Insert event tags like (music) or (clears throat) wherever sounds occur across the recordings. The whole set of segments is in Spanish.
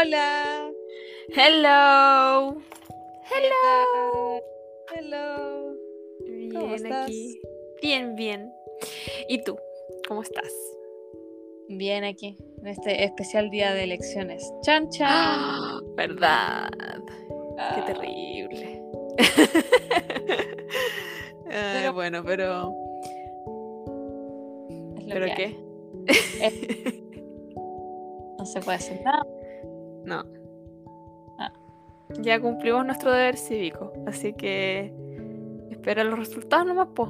Hola. Hello. Hello. Hello. Bien ¿Cómo estás? aquí. Bien, bien. ¿Y tú? ¿Cómo estás? Bien aquí, en este especial día de elecciones. Chan, chan. ¡Ah! (gasps) ¿Verdad? Qué Ah, terrible. (laughs) Ay, Pero- bueno, pero. ¿Pero qué? (laughs) No se puede hacer nada. No. Ah. Ya cumplimos nuestro deber cívico, así que. Espera los resultados nomás, po.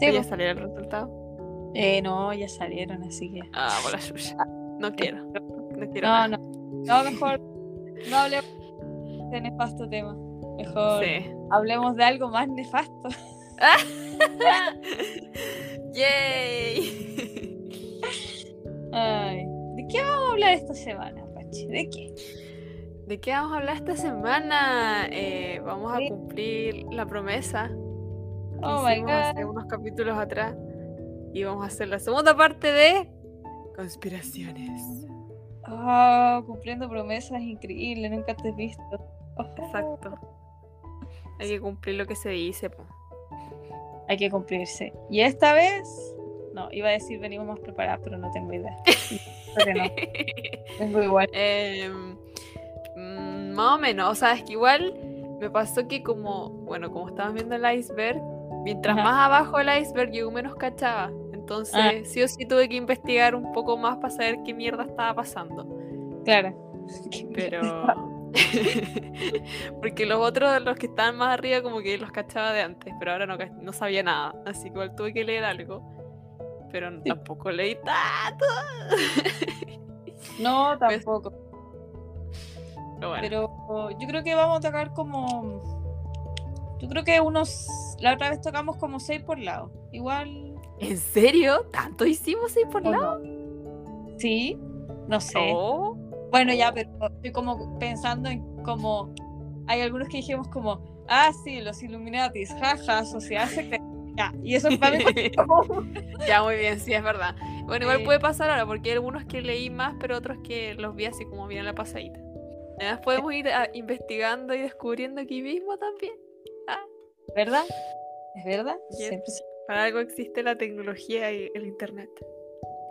Sí, ya pues. salieron los resultados. Eh, no, ya salieron, así que. Ah, por la suya. No quiero. No quiero. No, nada. no. No, mejor no hablemos de nefasto tema. Mejor Sí. hablemos de algo más nefasto. (laughs) (laughs) ¡Yay! Ay, ¿de qué vamos a hablar esta semana? ¿De qué? ¿De qué vamos a hablar esta semana? Eh, vamos a cumplir la promesa que Oh my hace god. unos capítulos atrás y vamos a hacer la segunda parte de conspiraciones. Oh, cumpliendo promesas increíbles, nunca te he visto. Oh, Exacto. Hay que cumplir lo que se dice. po. Hay que cumplirse. Y esta vez, no, iba a decir venimos más preparadas, pero no tengo idea. (laughs) Creo que no, vengo igual. Em, mm, más o menos, o sea, es que igual me pasó que como, bueno, como estábamos viendo el iceberg, mientras Ajá. más abajo el iceberg yo menos cachaba. Entonces, Ah. sí o sí tuve que investigar un poco más para saber qué mierda estaba pasando. Claro. Pero... (laughs) Porque los otros, los que estaban más arriba, como que los cachaba de antes, pero ahora no, no sabía nada. Así que igual tuve que leer algo. Pero Sí. tampoco leí tanto. No, (laughs) tampoco. Pero bueno. Pero yo creo que vamos a tocar como. Yo creo que unos. La otra vez tocamos como seis por lado. Igual. ¿En serio? ¿Tanto hicimos ahí por ¿o lado? Sí, no sé. Oh. Bueno, ya, pero estoy como pensando en como. Hay algunos que dijimos como. Ah, sí, los Illuminatis, jaja, sociedad secreta. Ya, y eso para mí (laughs) Ya, muy bien, sí, es verdad. Bueno, igual puede pasar ahora, porque hay algunos que leí más, pero otros que los vi así como bien en la pasadita. Además, podemos ir ah, investigando y descubriendo aquí mismo también. ¿Verdad? ¿Es verdad? Yes. Siempre sí. Para algo existe la tecnología y el internet.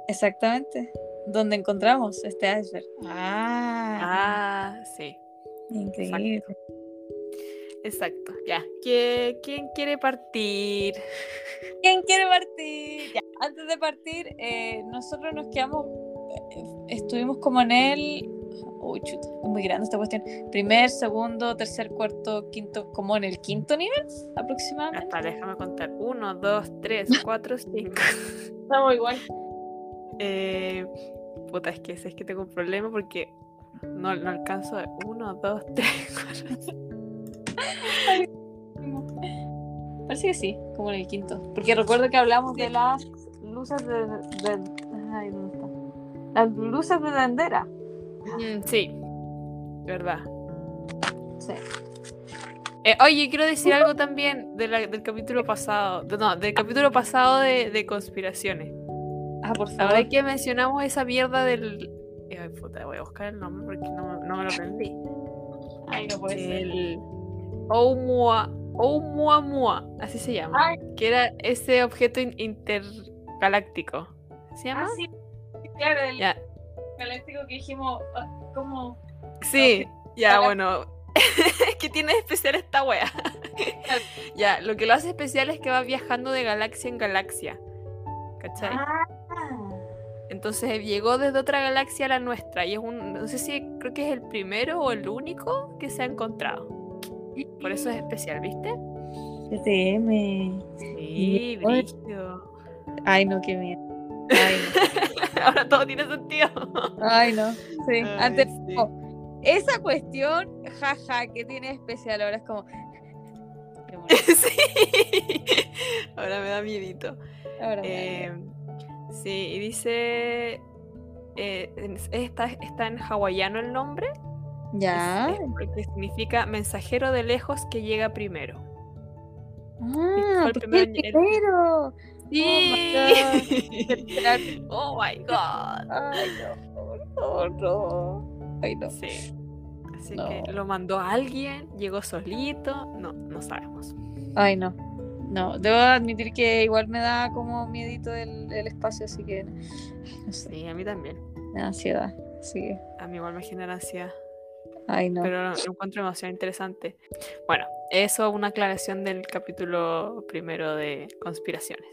Exactamente. ¿Dónde encontramos este iceberg? Ah, Ah, sí, increíble. exacto. Ya. ¿Qui- ¿Quién quiere partir? (laughs) ¿Quién quiere partir? Ya, antes de partir, eh, nosotros nos quedamos, eh, estuvimos como en el, uy, chuta, es muy grande esta cuestión, primer, segundo, tercer, cuarto, quinto, como en el quinto nivel aproximadamente. Hasta déjame contar. Uno, dos, tres, (laughs) cuatro, cinco. Estamos igual. Eh, puta, es que es que tengo un problema porque no, no alcanzo. Uno, dos, tres, cuatro. Parece que sí, como en el quinto. Porque recuerdo que hablamos de las luces de, de- ay, ¿dónde está? Las luces de Dendera. Mm, sí, verdad. Sí. Eh, oye, quiero decir algo también de la- del capítulo pasado. no, del capítulo pasado de, de conspiraciones. Ah, por favor. Ahora que mencionamos esa mierda del. eh, Ay, puta, voy a buscar el nombre porque no, me- no me lo aprendí. Ay, no puede ser. El Oumua, Oumuamua, así se llama. Ay. Que era ese objeto in- intergaláctico. ¿Se llama? Ah, sí, claro, el galáctico que dijimos, ah, como... Sí, ya, bueno. (laughs) ¿Qué tiene de especial esta wea? (laughs) ya, lo que lo hace especial es que va viajando de galaxia en galaxia. ¿Cachai? Ah, Entonces llegó desde otra galaxia a la nuestra. Y es un. No sé si creo que es el primero o el único que se ha encontrado. Por eso es especial, ¿viste? TM. Sí, brillo. Ay, no, qué miedo. Ay, (laughs) Ahora todo tiene sentido. no. Ay, no. Sí, Ay, antes... sí. no. Esa cuestión, jaja, que tiene especial ahora es como... (laughs) Sí. Ahora me da miedito. Ahora me da Eh, miedo. sí, y dice. eh, está, está en hawaiano el nombre. Ya. porque significa mensajero de lejos que llega primero. Ah, el ¿por qué primero? Sí. oh my god. (laughs) Ay, no, no. Ay, no. Sí. Así No. que lo mandó alguien, llegó solito, no, no sabemos. Ay, no. No, debo admitir que igual me da como miedito el, el espacio, así que no sé, Sí, a mí también. me da ansiedad. Que, A mí igual me genera ansiedad. Ay, no. Pero lo encuentro demasiado interesante. Bueno, eso una aclaración del capítulo primero de conspiraciones.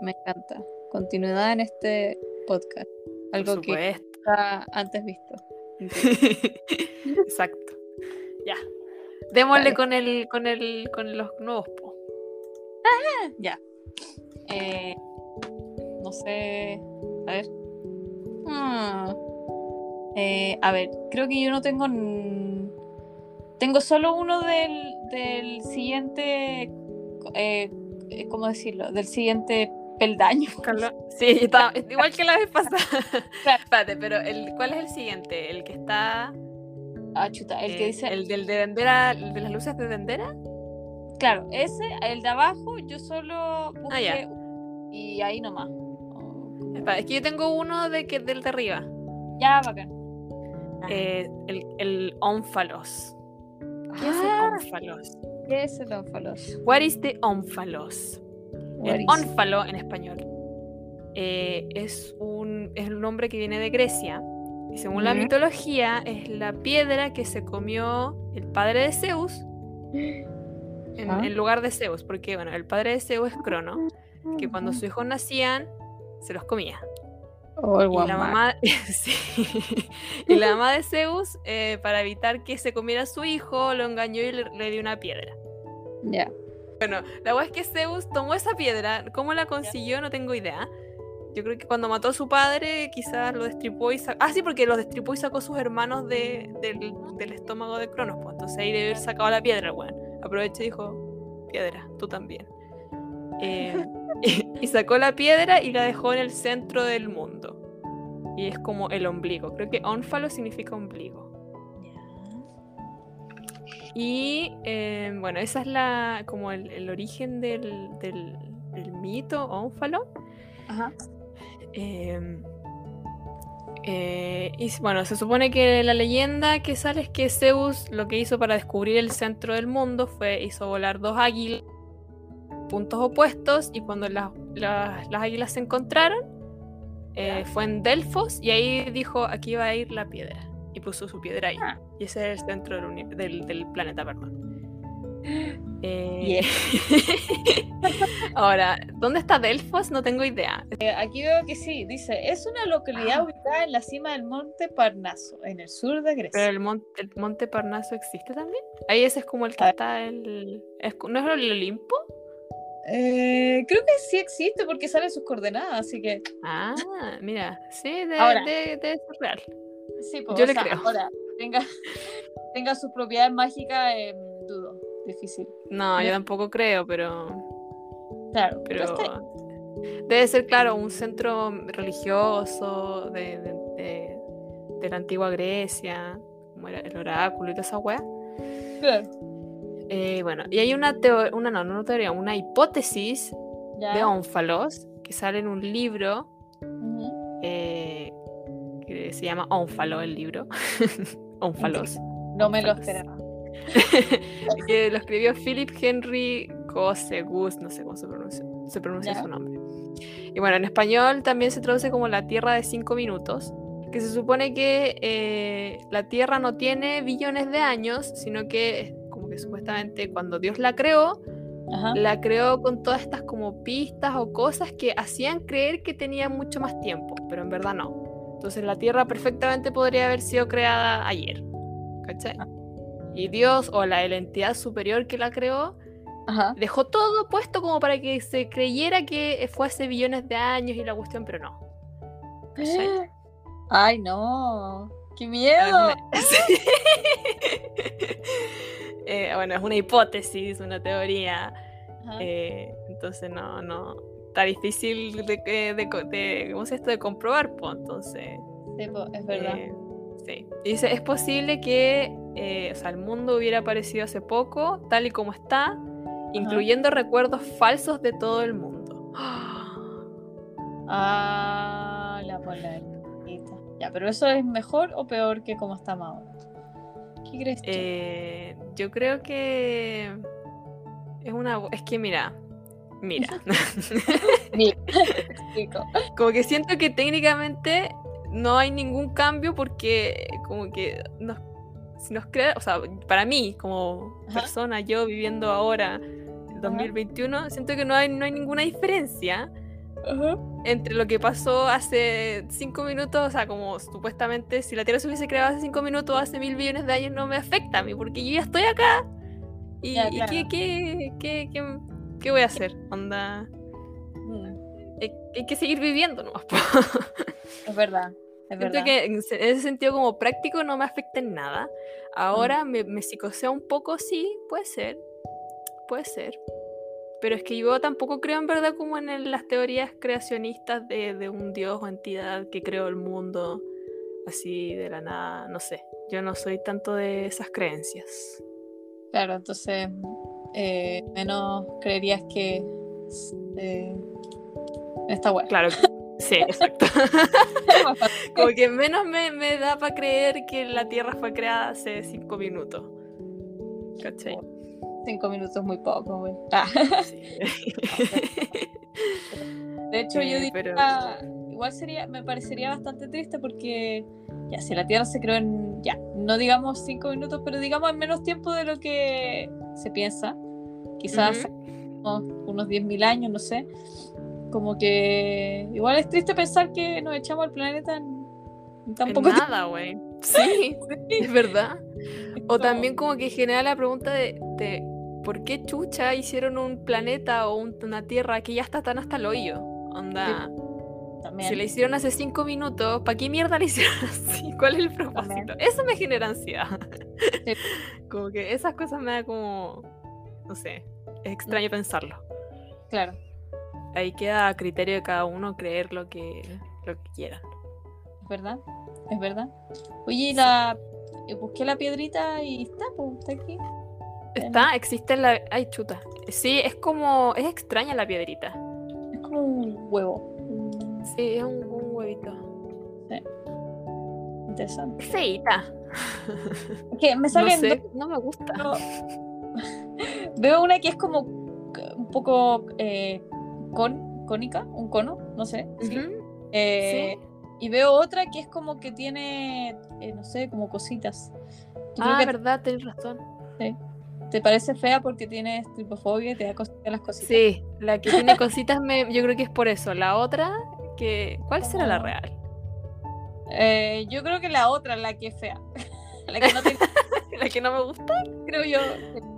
Me encanta. Continuidad en este podcast. Algo que nunca antes visto. (laughs) Exacto. Ya. Démosle con el, con el, con los nuevos po. (laughs) Ya. Eh, no sé. A ver. Hmm. Eh, a ver, creo que yo no tengo. Tengo solo uno del, del siguiente. Eh, eh, ¿Cómo decirlo? Del siguiente peldaño. Sí, (laughs) igual que la vez pasada. (laughs) Claro. Espérate, pero el, ¿cuál es el siguiente? ¿El que está. Ah, chuta, el que eh, dice. ¿El del de Dendera, el de las luces de Dendera? Claro, ese, el de abajo, yo solo busqué. Ah, ya. Y ahí nomás. Es que yo tengo uno de que, del de arriba. Ya, bacán. Eh, el, el ónfalos. ¿Qué es Ah, el ónfalos? ¿Qué es el ónfalos? What is the ónfalos? What El is- ónfalo en español eh, es, un, es un nombre que viene de Grecia y según la mitología es la piedra que se comió el padre de Zeus (gasps) en, Ah. en lugar de Zeus, porque bueno, el padre de Zeus es Crono, que cuando sus hijos nacían se los comía. Oh, Y la mamá, (laughs) sí. y la mamá de Zeus, eh, para evitar que se comiera a su hijo, lo engañó y le, le dio una piedra. Ya. La verdad es que Zeus tomó esa piedra. ¿Cómo la consiguió? No tengo idea. Yo creo que cuando mató a su padre, quizás lo destripó y sacó. Ah, sí, porque lo destripó y sacó a sus hermanos de- del, del estómago de Cronos. Pues. Entonces ahí debe haber sacado la piedra, weón. Aprovechó y dijo: Piedra, tú también. Eh, (laughs) y, sacó la piedra y la dejó en el centro del mundo. Y es como el ombligo. Creo que ónfalo significa ombligo. Y eh, bueno, esa es la como el, el origen del, del, del mito ónfalo. Ajá. Eh, eh, y bueno, se supone que la leyenda que sale es que Zeus lo que hizo para descubrir el centro del mundo fue hizo volar dos águilas puntos opuestos y cuando las, las- las águilas se encontraron eh, fue en Delfos y ahí dijo aquí va a ir la piedra y puso su piedra ahí Ah. y ese es el centro del, del, del planeta, perdón. (gasps) Eh, (laughs) Ahora, ¿dónde está Delfos? No tengo idea. Eh, aquí veo que sí, dice, es una localidad Ah. ubicada en la cima del monte Parnaso, en el sur de Grecia. Pero el monte, el monte Parnaso existe también. Ahí ese es como el que A ver. está el. ¿No es el Olimpo? Eh, creo que sí existe porque salen sus coordenadas, así que Ah, mira. Sí, de- Ahora. de- debe ser real. sí, pues, Yo o le sea, creo. ahora tenga, (laughs) tenga sus propiedades mágicas, eh, dudo, difícil. No, yo tampoco creo, pero. Claro, Pero. Debe ser, claro, un centro religioso de, de- de- de la antigua Grecia, como era el oráculo y toda esa wea. claro, Eh, bueno, y hay una teoría, una no, no teoría, una hipótesis ya. de ónfalos que sale en un libro Ujú. eh, que se llama Ónfalo, el libro. (laughs) Ónfalos. No me lo esperaba. (laughs) que lo escribió Philip Henry Cosegus, no sé cómo se pronuncia, se pronuncia Ya. su nombre. Y bueno, en español también se traduce como la Tierra de cinco minutos, que se supone que eh, la Tierra no tiene billones de años, sino que supuestamente cuando Dios la creó, Ajá. la creó con todas estas como pistas o cosas que hacían creer que tenía mucho más tiempo, pero en verdad no. Entonces la Tierra perfectamente podría haber sido creada ayer. ¿Cachai? Y Dios o la, la entidad superior que la creó Ajá. dejó todo puesto como para que se creyera que fue hace billones de años y la cuestión, pero no. ¿Cachai? (gasps) Ay, no. ¡Qué miedo! (laughs) Sí. Eh, bueno, es una hipótesis, una teoría. Eh, entonces no, no. Está difícil de, de, de, co- de- ¿cómo se esto? de comprobar, pues. Entonces. Sí, po, es verdad. eh, sí. Y dice, es posible que eh, o sea, el mundo hubiera aparecido hace poco, tal y como está, incluyendo recuerdos falsos de todo el mundo. Ah, la polar. Ahorita. Ya, pero eso es mejor o peor que como estamos ahora. ¿Qué crees tú? Eh, yo creo que es una. Es que mira. Mira. (laughs) (laughs) (laughs) Como que siento que técnicamente no hay ningún cambio porque como que nos, si nos crea, o sea, para mí como Ajá. persona, yo viviendo ahora, el 2021, siento que no hay, no hay ninguna diferencia Entre lo que pasó hace cinco minutos, o sea, como supuestamente si la Tierra se hubiese creado hace cinco minutos, hace mil billones de años, no me afecta a mí, porque yo ya estoy acá. ¿Y, Ya, y claro. qué, qué, qué, qué- qué voy a hacer? Onda, Mm, hay, hay que seguir viviendo, ¿no? Es verdad. Es (laughs) verdad. que en se- en ese sentido como práctico no me afecta en nada. Ahora me, me psicosea un poco, sí, puede ser. Puede ser. Pero es que yo tampoco creo en verdad como en el- las teorías creacionistas de, de un dios o entidad que creó el mundo así de la nada. No sé. Yo no soy tanto de esas creencias. Claro, entonces eh, menos creerías que eh, esta web. Claro. (laughs) Sí, exacto. (laughs) como que menos me, me da para creer que la Tierra fue creada hace cinco minutos. ¿Cachai? Cinco minutos muy poco, güey. (laughs) Ah, Sí. (laughs) de hecho, yo Eh, diría, pero- igual sería, me parecería bastante triste porque ya, si la Tierra se creó en, ya, no digamos cinco minutos, pero digamos en menos tiempo de lo que se piensa, quizás Ujú. unos, unos 10.000 años, no sé, como que igual es triste pensar que nos echamos al planeta en, en tan En poco nada, güey. Sí, (laughs) es verdad. O también como que genera la pregunta de, de ¿por qué chucha hicieron un planeta o un- una tierra que ya está tan hasta el hoyo? Onda, También. si la hicieron hace cinco minutos, ¿para qué mierda la hicieron (laughs) así? ¿Cuál es el propósito? Eso me genera ansiedad. Sí. (laughs) Como que esas cosas me da como, no sé, es extraño pensarlo. Claro. Ahí queda a criterio de cada uno creer lo que, lo que quieran. Es verdad, es verdad. Oye, y la eh, busqué la piedrita y está, pues, está aquí. Está, existe la... Ay, chuta. Sí, es como... Es extraña la piedrita. Es como un huevo. Sí, es un, un huevito. Interesante. Es feíta. Es que me No salen sé, dos, no me gusta. (laughs) Veo una que es como un poco eh, con, cónica, un cono, no sé. ¿sí? Eh, sí. Y veo otra que es como que tiene, eh, no sé, como cositas. Yo creo Ah, que verdad, tenés razón. Te parece fea porque tienes tripofobia y te da cositas las cositas. Sí, la que tiene cositas, me, yo creo que es por eso. La otra, que ¿cuál será la Ah. real? Eh, yo creo que la otra, la que es fea. (laughs) la que no tiene, (laughs) La que no me gusta. creo yo.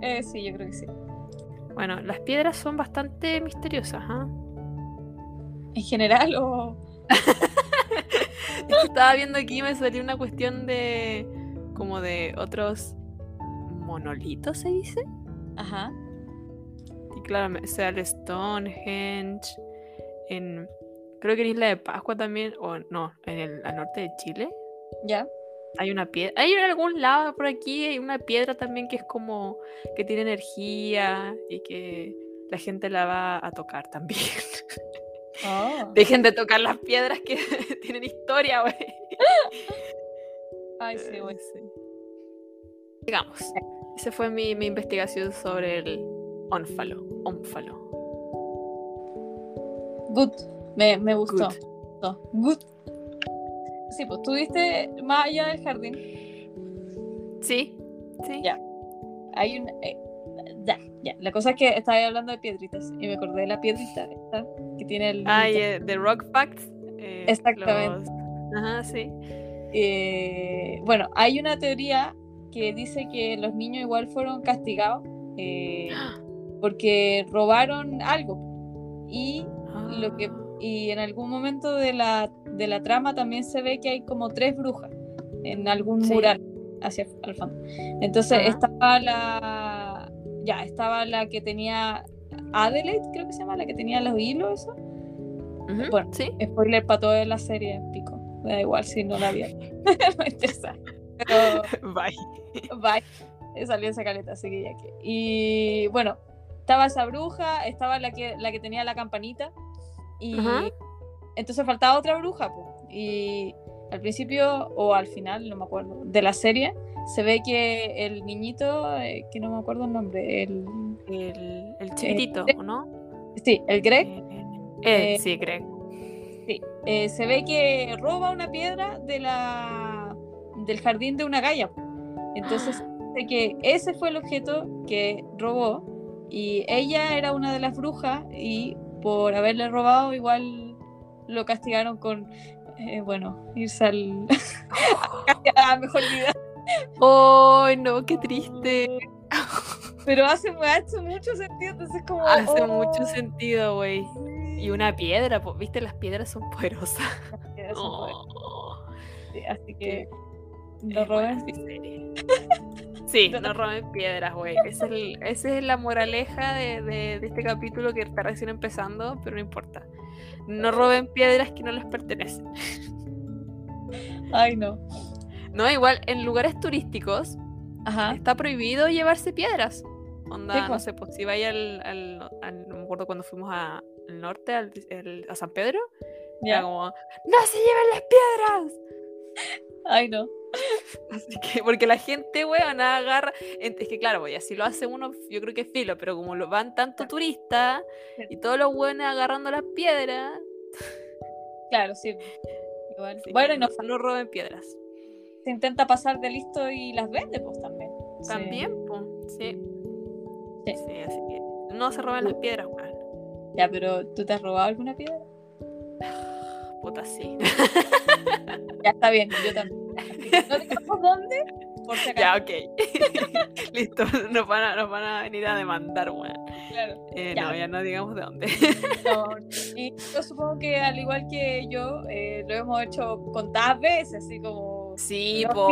Eh, sí, yo creo que sí. Bueno, las piedras son bastante misteriosas, ¿ah? En general o... (laughs) Estaba viendo aquí y me salió una cuestión de. como de otros monolitos, ¿se dice? Ajá. Y claro, sea, el Stonehenge, en, creo que en Isla de Pascua también, o no, en el al norte de Chile, Ya. hay una piedra, hay en algún lado por aquí, hay una piedra también que es como, que tiene energía y que la gente la va a tocar también. Oh. Dejen de tocar las piedras que (laughs) tienen historia, güey. Ay, sí, güey. Eh, sí. Digamos, esa fue mi, mi investigación sobre el ónfalo. ónfalo. Good. Me, me gustó. Good. Good. Good. Sí, pues tú más allá del jardín. Sí, sí. Ya. Hay un. eh, ya, ya. La cosa es que estaba hablando de piedritas y me acordé de la piedrita que tiene el. Ay, eh, The Rock Facts. eh, Exactamente. los- Ajá, sí. Eh, bueno, hay una teoría que dice que los niños igual fueron castigados eh, porque robaron algo. Y lo que y en algún momento de la, de la trama también se ve que hay como tres brujas en algún Sí. mural hacia el fondo. Entonces Ajá. estaba la ya estaba la que tenía Adelaide, creo que se llama, la que tenía los hilos, eso. Bueno. sí. Spoiler para toda la serie, pico. Me da igual si no la vieron. (laughs) no interesa. Pero (laughs) Bye. Bye. Salió esa caleta, así que ya que. Y bueno, estaba esa bruja, estaba la que, la que tenía la campanita. Y Ajá. entonces faltaba otra bruja, po. Y al principio o al final, no me acuerdo, de la serie, se ve que el niñito, eh, que no me acuerdo el nombre, el... El, el chiquitito, eh, ¿o no? Sí, el Greg. Eh, Eh, sí, Greg. Sí, eh, se ve que roba una piedra de la, del jardín de una galla. Entonces, dice que ese fue el objeto que robó y ella era una de las brujas y por haberle robado igual lo castigaron con, eh, bueno, irse al, (laughs) a mejor vida. ¡Ay, no! ¡Qué triste! (laughs) Pero hace, ha hecho mucho sentido, entonces como... Hace oh, mucho sentido, güey. Y una piedra, ¿viste? Las piedras son poderosas. Eso fue. Oh, Sí, Así que... (laughs) No roben. serie. Sí, no roben piedras, güey. Esa es, el- esa es la moraleja de, de- de este capítulo que está recién empezando, pero no importa. No roben piedras que no les pertenecen. (laughs) Ay, no. No, igual en lugares turísticos Ajá. está prohibido llevarse piedras. Onda, no sé, pues si vais al, al- al- no me acuerdo cuando fuimos a- al norte, al- a San Pedro, era Ya. como, ¡No se lleven las piedras! Ay, no. Así que, porque la gente, weón, agarra. Es que, claro, pues, así lo hace uno, yo creo que es filo, pero como lo van tanto turistas y todos los buenos agarrando las piedras. Claro, sí. Igual. así que Bueno, y no, no, roben piedras. se intenta pasar de listo y las vende, pues también. Sí. También, pues, sí. Sí. Sí, así que no se roben las piedras, weón. Ya, pero ¿tú te has robado alguna piedra? (laughs) Puta, sí. (laughs) Ya está bien, yo también. No digamos dónde, por si acaso. ya, ok. (laughs) Listo, nos van, a, nos van a venir a demandar, weón. Claro. Eh, Ya. No, ya no digamos de dónde. No, (laughs) y yo supongo que al igual que yo, eh, lo hemos hecho contadas veces, así como... Sí, No, po,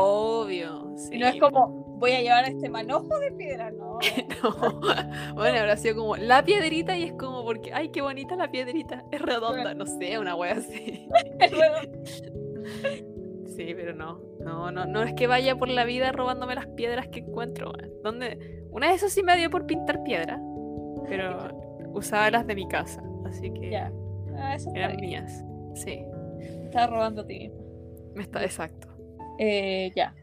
obvio. y no es sí, como, voy a llevar este manojo de piedra, no. (laughs) No. Bueno, habrá sido como la piedrita y es como porque, ay, qué bonita la piedrita. Es redonda, no sé, una wea así. (laughs) Sí, pero no. No, no, no es que vaya por la vida robándome las piedras que encuentro. ¿Dónde? Una de esas sí me dio por pintar piedra, pero (laughs) usaba las de mi casa, así que. Ah, eran mías. Sí, Estás robando a ti mismo. me está exacto. Eh, ya.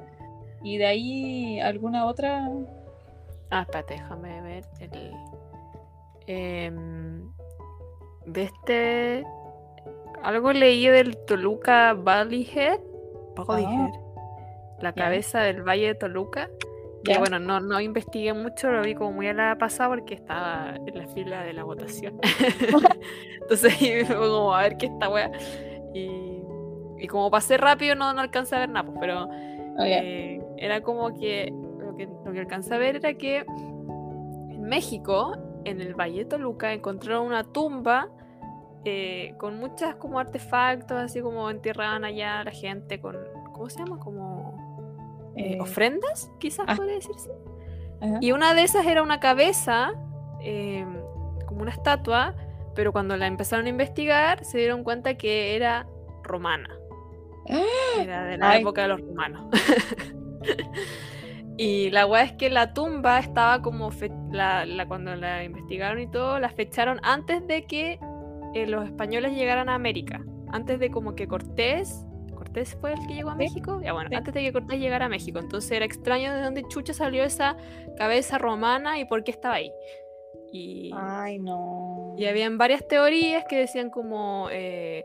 ¿Y de ahí alguna otra? Ah, espérate, déjame ver el. em, de este. Algo leí del Toluca Valley Head. Valley. Head, La cabeza del Valle de Toluca. Que bueno, no, no investigué mucho, lo vi como muy a la pasada porque estaba en la fila de la votación. (laughs) (laughs) Entonces como a ver qué esta wea. Y, y como pasé rápido no, no alcancé a ver nada, pues, pero ya. eh, era como que lo, que lo que alcancé a ver era que en México, en el Valle de Toluca, encontraron una tumba eh, con muchas como artefactos, así como enterraban allá la gente con, ¿cómo se llama? Como eh, Eh, ofrendas, quizás ah. podría decirse. Ajá. Y una de esas era una cabeza, eh, como una estatua, pero cuando la empezaron a investigar se dieron cuenta que era romana. Era de la Ay. época de los romanos. (laughs) y la weá es que la tumba estaba como. fe- la, la- cuando la investigaron y todo, la fecharon antes de que eh, los españoles llegaran a América. Antes de como que Cortés. ¿Cortés fue el que llegó a. México? Ya bueno, Sí. antes de que Cortés llegara a México. Entonces era extraño de dónde chucha salió esa cabeza romana y por qué estaba ahí. Y, Ay, no. y habían varias teorías que decían como eh,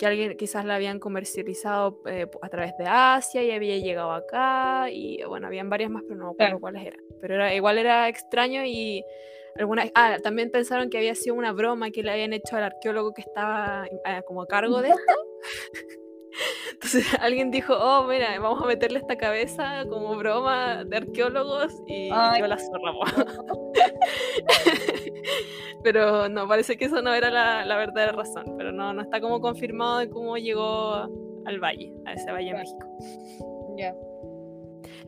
que alguien quizás la habían comercializado eh, a través de Asia y había llegado acá. Y bueno, habían varias más, pero no me acuerdo Claro. cuáles eran. Pero era, igual era extraño y algunas... Ah, también pensaron que había sido una broma que le habían hecho al arqueólogo que estaba eh, como a cargo de esto. (laughs) (laughs) Entonces alguien dijo, oh, mira, vamos a meterle esta cabeza como broma de arqueólogos y Ay. yo la zorra. (laughs) (laughs) pero no, parece que eso no era la, la verdadera razón, pero no, no está como confirmado de cómo llegó al valle, a ese valle en Claro. México. Ya.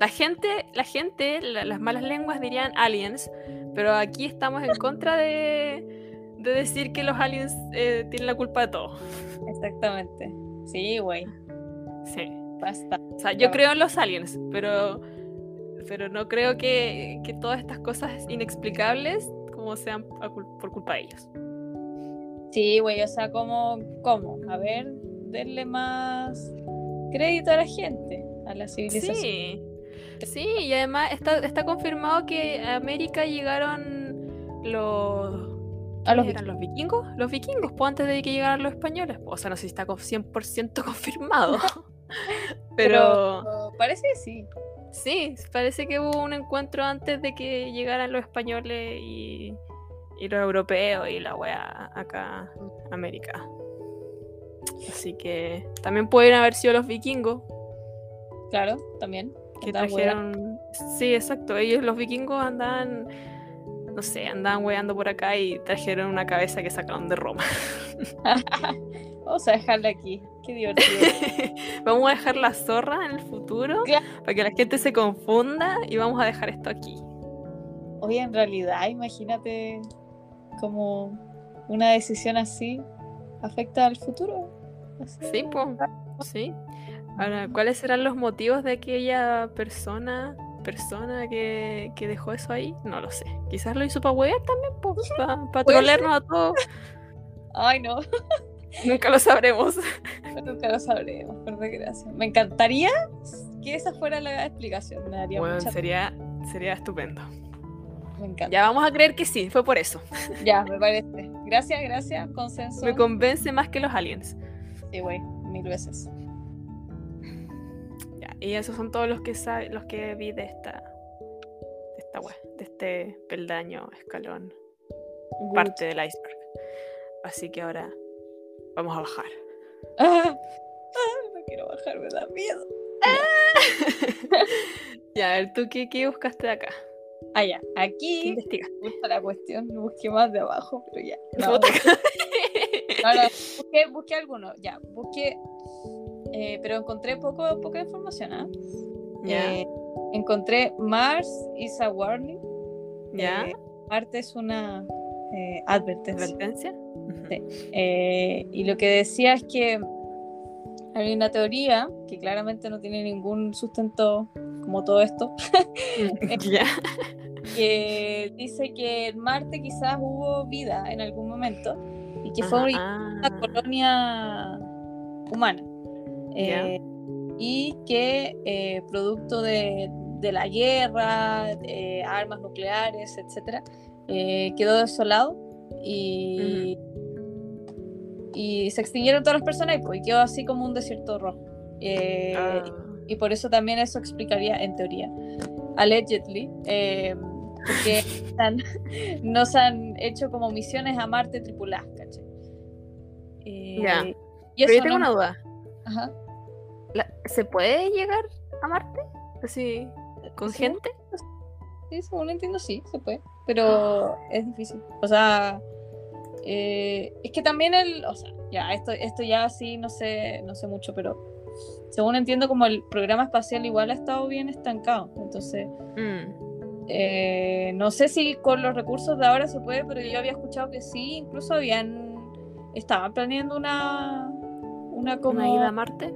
La gente, la gente, la- las malas lenguas dirían aliens, pero aquí estamos en contra de, de decir que los aliens eh, tienen la culpa de todo. Exactamente. Sí, güey. Sí. Basta. O sea, yo creo en los aliens, pero, pero no creo que, que todas estas cosas inexplicables como sean cul- por culpa de ellos. Sí, güey, o sea, ¿cómo? ¿Cómo? A ver, denle más, crédito a la gente, a la civilización. Sí. Sí, y además está, está confirmado que a América llegaron los. A los ¿Eran los vikingos? Los vikingos, pues antes de que llegaran los españoles. O sea, no sé si está con 100% (laughs) confirmado. (laughs) Pero, Pero parece que sí. Sí, parece que hubo un encuentro antes de que llegaran los españoles y, y los europeos y la wea acá a América. Así que también pueden haber sido los vikingos Claro, también. que trajeron. Sí, exacto. Ellos, los vikingos, andaban. No sé, andaban weando por acá y trajeron una cabeza que sacaron de Roma. (laughs) Vamos a dejarla aquí. Qué divertido. (laughs) vamos a dejar la zorra en el futuro Claro. para que la gente se confunda y vamos a dejar esto aquí. Oye, en realidad, imagínate como una decisión así afecta al futuro. Así, Sí, pues. Sí. Ahora, ¿cuáles serán los motivos de aquella persona persona que, que dejó eso ahí? No lo sé. Quizás lo hizo para huear también, pues, (laughs) para Puede trolearnos a todos. Ay, no, (laughs) Nunca lo sabremos. (laughs) nunca lo sabremos, por desgracia. Me encantaría que esa fuera la explicación. Me daría Bueno, mucha sería, sería estupendo. Me encanta. Ya vamos a creer que sí, fue por eso. (laughs) Ya, me parece. Gracias, gracias. Consenso. Me convence más que los aliens. Sí, güey, mil veces. Ya, y esos son todos los que los que vi de esta de esta web, de este peldaño, escalón, Good. parte del iceberg. Así que ahora vamos a bajar. Ah, (laughs) ah, no quiero bajar, me da miedo. (laughs) ya, a ver, ¿tú qué, qué buscaste de acá? Ah, ya. ¿Qué Aquí investigaste? me gusta la cuestión. No busqué más de abajo, pero ya. No, no, (laughs) busqué, busqué algunos, ya. Busqué. eh, pero encontré poco, poca información, ¿ah? ya, Eh, encontré Mars is a warning. ya, Eh, Marte es una eh, advertencia. advertencia. Sí. Eh, y lo que decía es que hay una teoría que claramente no tiene ningún sustento como todo esto, (laughs) (laughs) ya, que dice que en Marte quizás hubo vida en algún momento y que fue una ah, colonia humana. Eh, y que eh, producto de, de la guerra, eh, armas nucleares, etc., quedó desolado y, y se extinguieron todas las personas y, pues, quedó así como un desierto rojo. Eh, ah, y por eso también eso explicaría, en teoría, allegedly, eh, porque (laughs) no se han hecho como misiones a Marte tripuladas, ¿cachai? Eh, Ya. Y Pero yo tengo no- una duda. Ajá. ¿Se puede llegar a Marte? Así, con Sí. gente. Sí, según entiendo, sí, se puede. Pero es difícil. O sea, eh, es que también el. O sea, ya, esto, esto ya sí no sé, no sé mucho, pero según entiendo, como el programa espacial igual ha estado bien estancado. Entonces, Mm, eh, no sé si con los recursos de ahora se puede, pero yo había escuchado que sí, incluso habían. Estaban planeando una. Una como. ¿Una ida a Marte?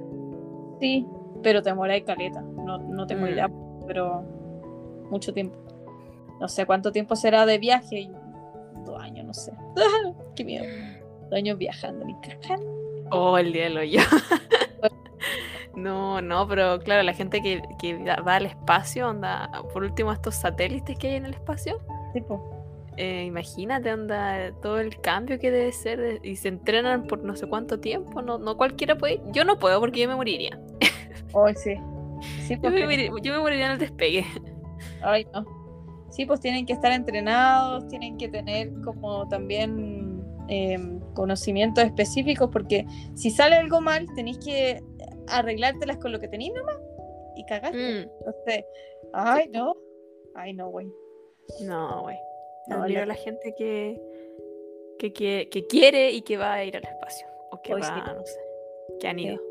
Sí, pero te demoráis caleta. No, no tengo Mm. idea, pero mucho tiempo. No sé cuánto tiempo será de viaje. Dos años, no sé. (laughs) Qué miedo. Dos años viajando, ni cagando. Oh, el día hoyo. (laughs) no, no, pero claro, la gente que, que va al espacio, onda, por último, estos satélites que hay en el espacio, Tipo, eh, imagínate, onda, todo el cambio que debe ser de- y se entrenan por no sé cuánto tiempo, no, no cualquiera puede. Yo no puedo porque yo me moriría. hoy sí. Sí, Yo me, yo me moriría en el despegue. ay, no. Sí, pues tienen que estar entrenados, tienen que tener como también em, conocimientos específicos, porque si sale algo mal, tenéis que arreglártelas con lo que tenéis nomás y cagaste. Mm, Entonces, ay, no. Ay, no, güey. no, güey. No, Admiro la- a la gente que, que, que, que quiere y que va a ir al espacio. O que Hoy va, sí. no sé, que han Sí. ido.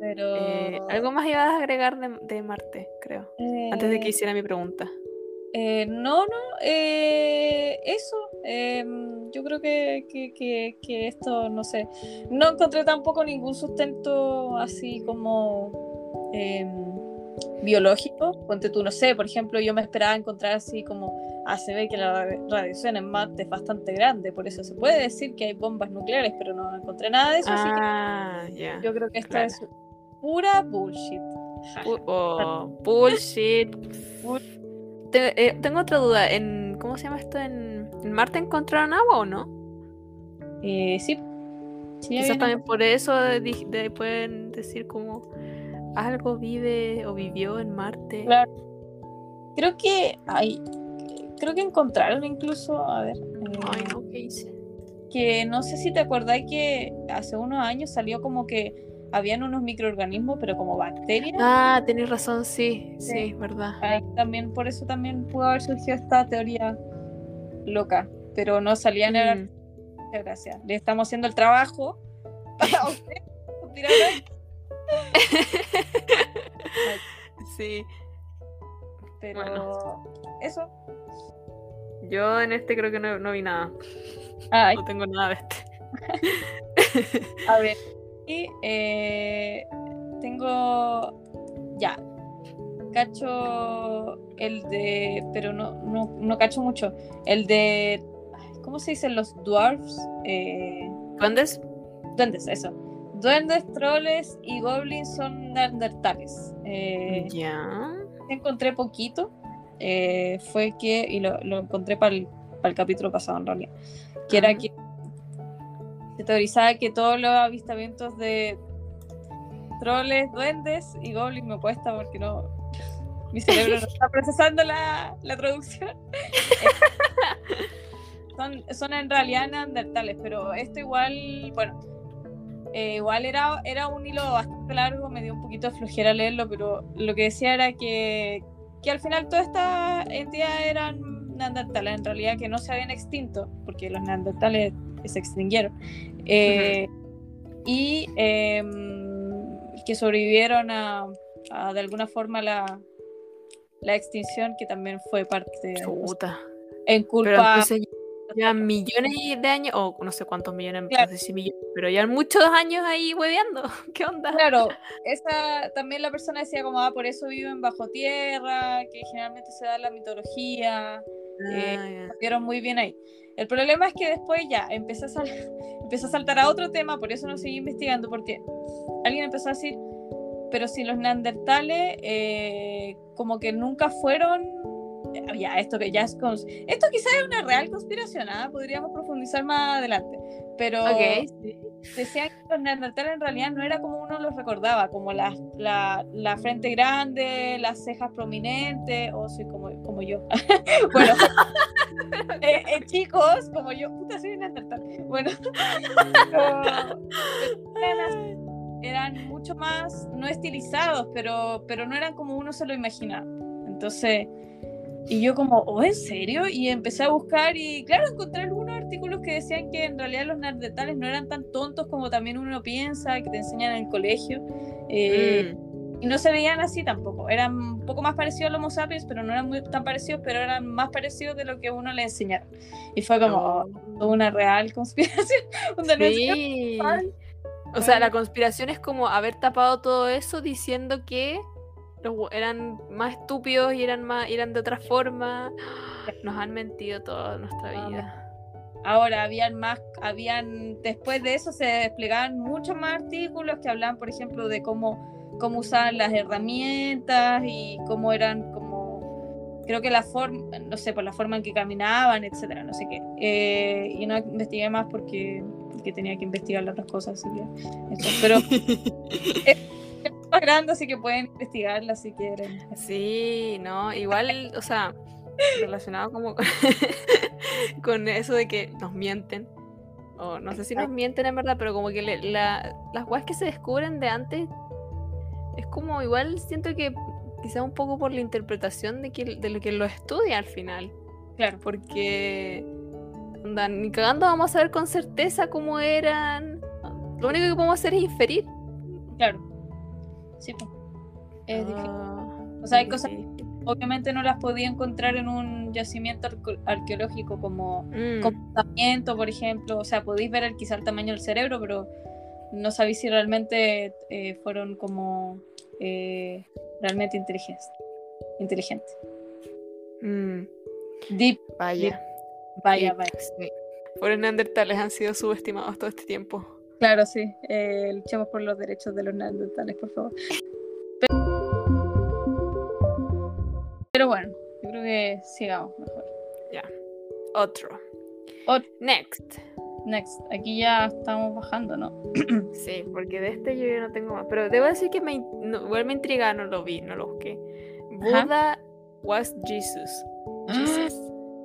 Pero. Eh, algo más ibas a agregar de, de Marte, creo. Antes de que Eh, hiciera mi pregunta. Eh, no, no. eh, eso. em, yo creo que, que, que, que esto, no sé. No encontré tampoco ningún sustento así como. em, biológico. Ponte tú, no sé. Por ejemplo, yo me esperaba encontrar así como. Ah, se ve que la radi- radiación en Marte es bastante grande. Por eso se puede decir que hay bombas nucleares, pero no encontré nada de eso. así que Ah. Yo creo que esta claro. es pura bullshit. Oh, bullshit. Te- eh, tengo otra duda. En, ¿Cómo se llama esto? ¿En, en Marte encontraron agua o no? Eh, sí. Sí, Quizás también por eso de- pueden decir como algo vive o vivió en Marte. Claro. Creo que hay. Creo que encontraron incluso, a ver, eh, Ay, no, ¿qué hice? que no sé si te acordáis que hace unos años salió como que habían unos microorganismos, pero como bacterias. Ah, tenés razón, sí, sí, Sí. verdad. Ahí también, por eso también pudo haber surgido esta teoría loca, pero no salían Mm. eran Muchas gracias. Le estamos haciendo el trabajo (laughs) para usted. (laughs) Sí. Pero Bueno. eso. Yo en este creo que no, no vi nada. Ay, No tengo nada de este. a ver. Y eh, tengo. Ya. Cacho el de. Pero no, no, no cacho mucho. El de. ¿Cómo se dicen los dwarfs? Eh, ¿Duendes? duendes, eso. Duendes, troles y goblins son neandertales. Eh, Ya. encontré poquito eh, fue que, y lo, lo encontré para el, capítulo pasado en realidad, que era que se teorizaba que todos los avistamientos de troles, duendes y goblins me cuesta porque no, mi cerebro no está procesando la, la traducción. (laughs) Son, son en realidad neandertales, pero esto igual, bueno, eh, igual era, era un hilo bastante largo, me dio un poquito de flojera leerlo, pero lo que decía era que, que al final todas estas entidades eran neandertales, en realidad que no se habían extinto, porque los neandertales se extinguieron, eh, y em, que sobrevivieron a, a, de alguna forma la, la extinción, que también fue parte de, Chuta. en culpa... llevan millones de años, o no sé cuántos millones, Claro. no sé si millones, pero llevan muchos años ahí hueveando. (laughs) ¿Qué onda? Claro, esa también la persona decía como, ah, por eso viven bajo tierra, que generalmente se da la mitología, eh, Ah, ya. vieron muy bien ahí. El problema es que después ya empezó a, sal- (laughs) empezó a saltar a otro tema, por eso no seguí investigando, porque alguien empezó a decir, pero si los neandertales eh, como que nunca fueron, ya esto que ya es, cons- esto quizás es una real conspiración, ¿ah? podríamos profundizar más adelante, pero Ok, sí. decían que los neandertales en realidad no era como uno los recordaba, como la, la, la frente grande, las cejas prominentes, o soy como, como yo. (laughs) bueno, (laughs) eh, eh, chicos, como yo, puta, soy un neandertal. Bueno, (laughs) eran mucho más, no estilizados, pero, pero no eran como uno se lo imaginaba. Entonces, y yo como, ¿oh, en serio? Y empecé a buscar y claro, encontré algunos artículos que decían que en realidad los neandertales no eran tan tontos como también uno piensa, que te enseñan en el colegio. eh, Mm. Y no se veían así tampoco. Eran un poco más parecidos al Homo sapiens, pero no eran muy tan parecidos, pero eran más parecidos de lo que uno le enseñaron. Y fue como oh, una real (laughs) conspiración. Que- Sí. O sea, la conspiración es como haber tapado todo eso diciendo que los eran más estúpidos y eran más eran de otra forma. Nos han mentido toda nuestra Ah, vida. Ahora, habían más, habían, después de eso se desplegaban muchos más artículos que hablaban, por ejemplo, de cómo, cómo usaban las herramientas y cómo eran como, creo que la forma, no sé, por la forma en que caminaban, etcétera, no sé qué. Eh, y no investigué más porque, porque tenía que investigar las otras cosas, así que eso. Pero (laughs) es más grande, así que pueden investigarla si quieren. Sí, no, igual, o sea, relacionado como (laughs) con eso de que nos mienten. O no sé si nos mienten en verdad, pero como que le- la- las weas que se descubren de antes es como igual siento que quizá un poco por la interpretación de, que, de lo que lo estudia al final. Claro. Porque onda, ni cagando vamos a saber con certeza cómo eran. Lo único que podemos hacer es inferir. Claro. Sí, pues. Es difícil. Ah, O sea, hay cosas- difícil. obviamente no las podía encontrar en un yacimiento arqueológico como Mm. comportamiento, por ejemplo. O sea, podéis ver el, quizá el tamaño del cerebro, pero no sabéis si realmente eh, fueron como eh, realmente inteligentes. Inteligentes. Mm, Deep, vaya. vaya, Sí, vaya. sí. Pobres neandertales han sido subestimados todo este tiempo. Claro, sí. Eh, luchemos por los derechos de los neandertales, por favor. Pero, bueno, yo creo que sigamos mejor. Ya. Otro. Ot- Next. Next. Aquí ya estamos bajando, ¿no? (clears throat) Sí, porque de este yo ya no tengo más. Pero debo decir que me, no, igual me intriga, no lo vi, no lo busqué. Ajá. Buda was Jesus. Jesus.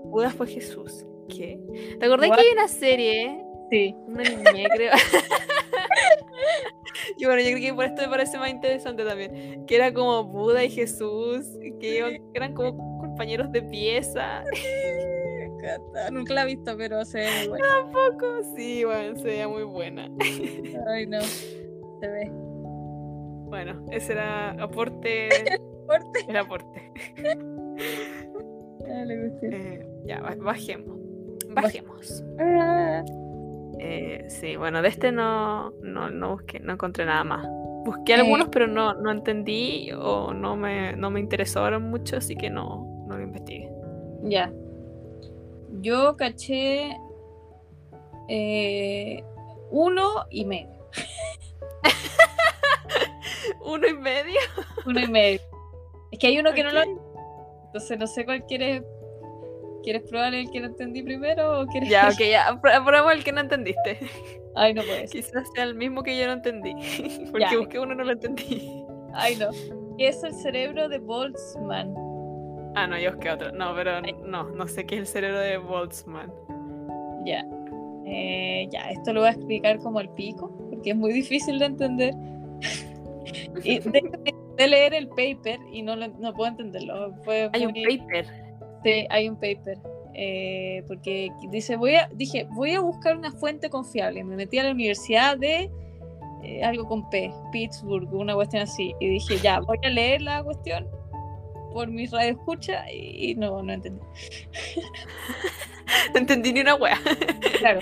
Buda fue Jesús. ¿Qué? ¿Te acordás What? que hay una serie? Sí. Una niña, creo. (laughs) y bueno, yo creo que por esto me parece más interesante también. Que era como Buda y Jesús, que eran como compañeros de pieza. (laughs) Nunca la he visto, pero se ve muy buena. Tampoco. Sí, bueno, se veía muy buena. Ay, no. Se ve. Bueno, ese era aporte. Fuerte. El aporte. Ah. Eh, ya, ba- bajemos. Bajemos. Ah, Eh, sí, bueno, de este no, no, no busqué, no encontré nada más. Busqué Eh. algunos, pero no, no entendí o no me, no me interesaron mucho, así que no, no lo investigué. Ya. Yo caché eh, uno y medio. (laughs) Uno y medio. Uno y medio. Es que hay uno que no lo. Entonces no sé cuál quieres. ¿Quieres probar el que no entendí primero o quieres.? Ya, ok, ya. pr- Prueba el que no entendiste. Ay, no puede ser. Quizás sea el mismo que yo no entendí. (laughs) Porque Ya. busqué uno y no lo entendí. Ay, no. ¿Qué es el cerebro de Boltzmann? Ah, no, yo busqué otro. No, pero no, no sé qué es el cerebro de Boltzmann. Ya. Eh, ya, esto lo voy a explicar como el pico, porque es muy difícil de entender. (laughs) y de, de leer el paper y no, lo- no puedo entenderlo. Fue Hay un paper. Sí, hay un paper. eh, porque dice, voy a, dije, voy a buscar una fuente confiable. Me metí a la universidad de eh, algo con P, Pittsburgh, una cuestión así. Y dije, ya, voy a leer la cuestión por mi radio escucha y no, no entendí. No entendí ni una wea. Claro.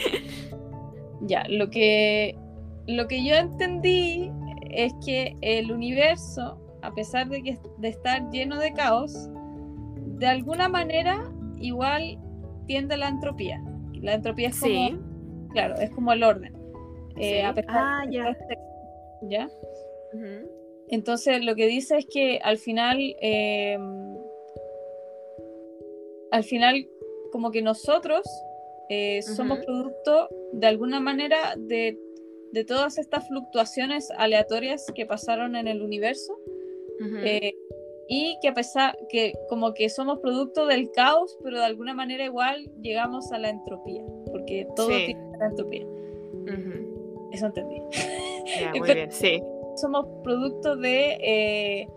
Ya, lo que, lo que yo entendí es que el universo, a pesar de, que, de estar lleno de caos, de alguna manera igual tiende a la entropía. La entropía es como, Sí. claro, es como el orden. Eh, a pesar Ah, de ya. ¿Ya? Ujú. Entonces lo que dice es que al final, eh, al final como que nosotros eh, somos producto de alguna manera de, de todas estas fluctuaciones aleatorias que pasaron en el universo eh, y que a pesar que como que somos producto del caos, pero de alguna manera igual llegamos a la entropía, porque todo Sí. tiene la entropía. Ujú. Eso entendí. Ya, (laughs) muy Pero- bien, sí. Somos producto de eh,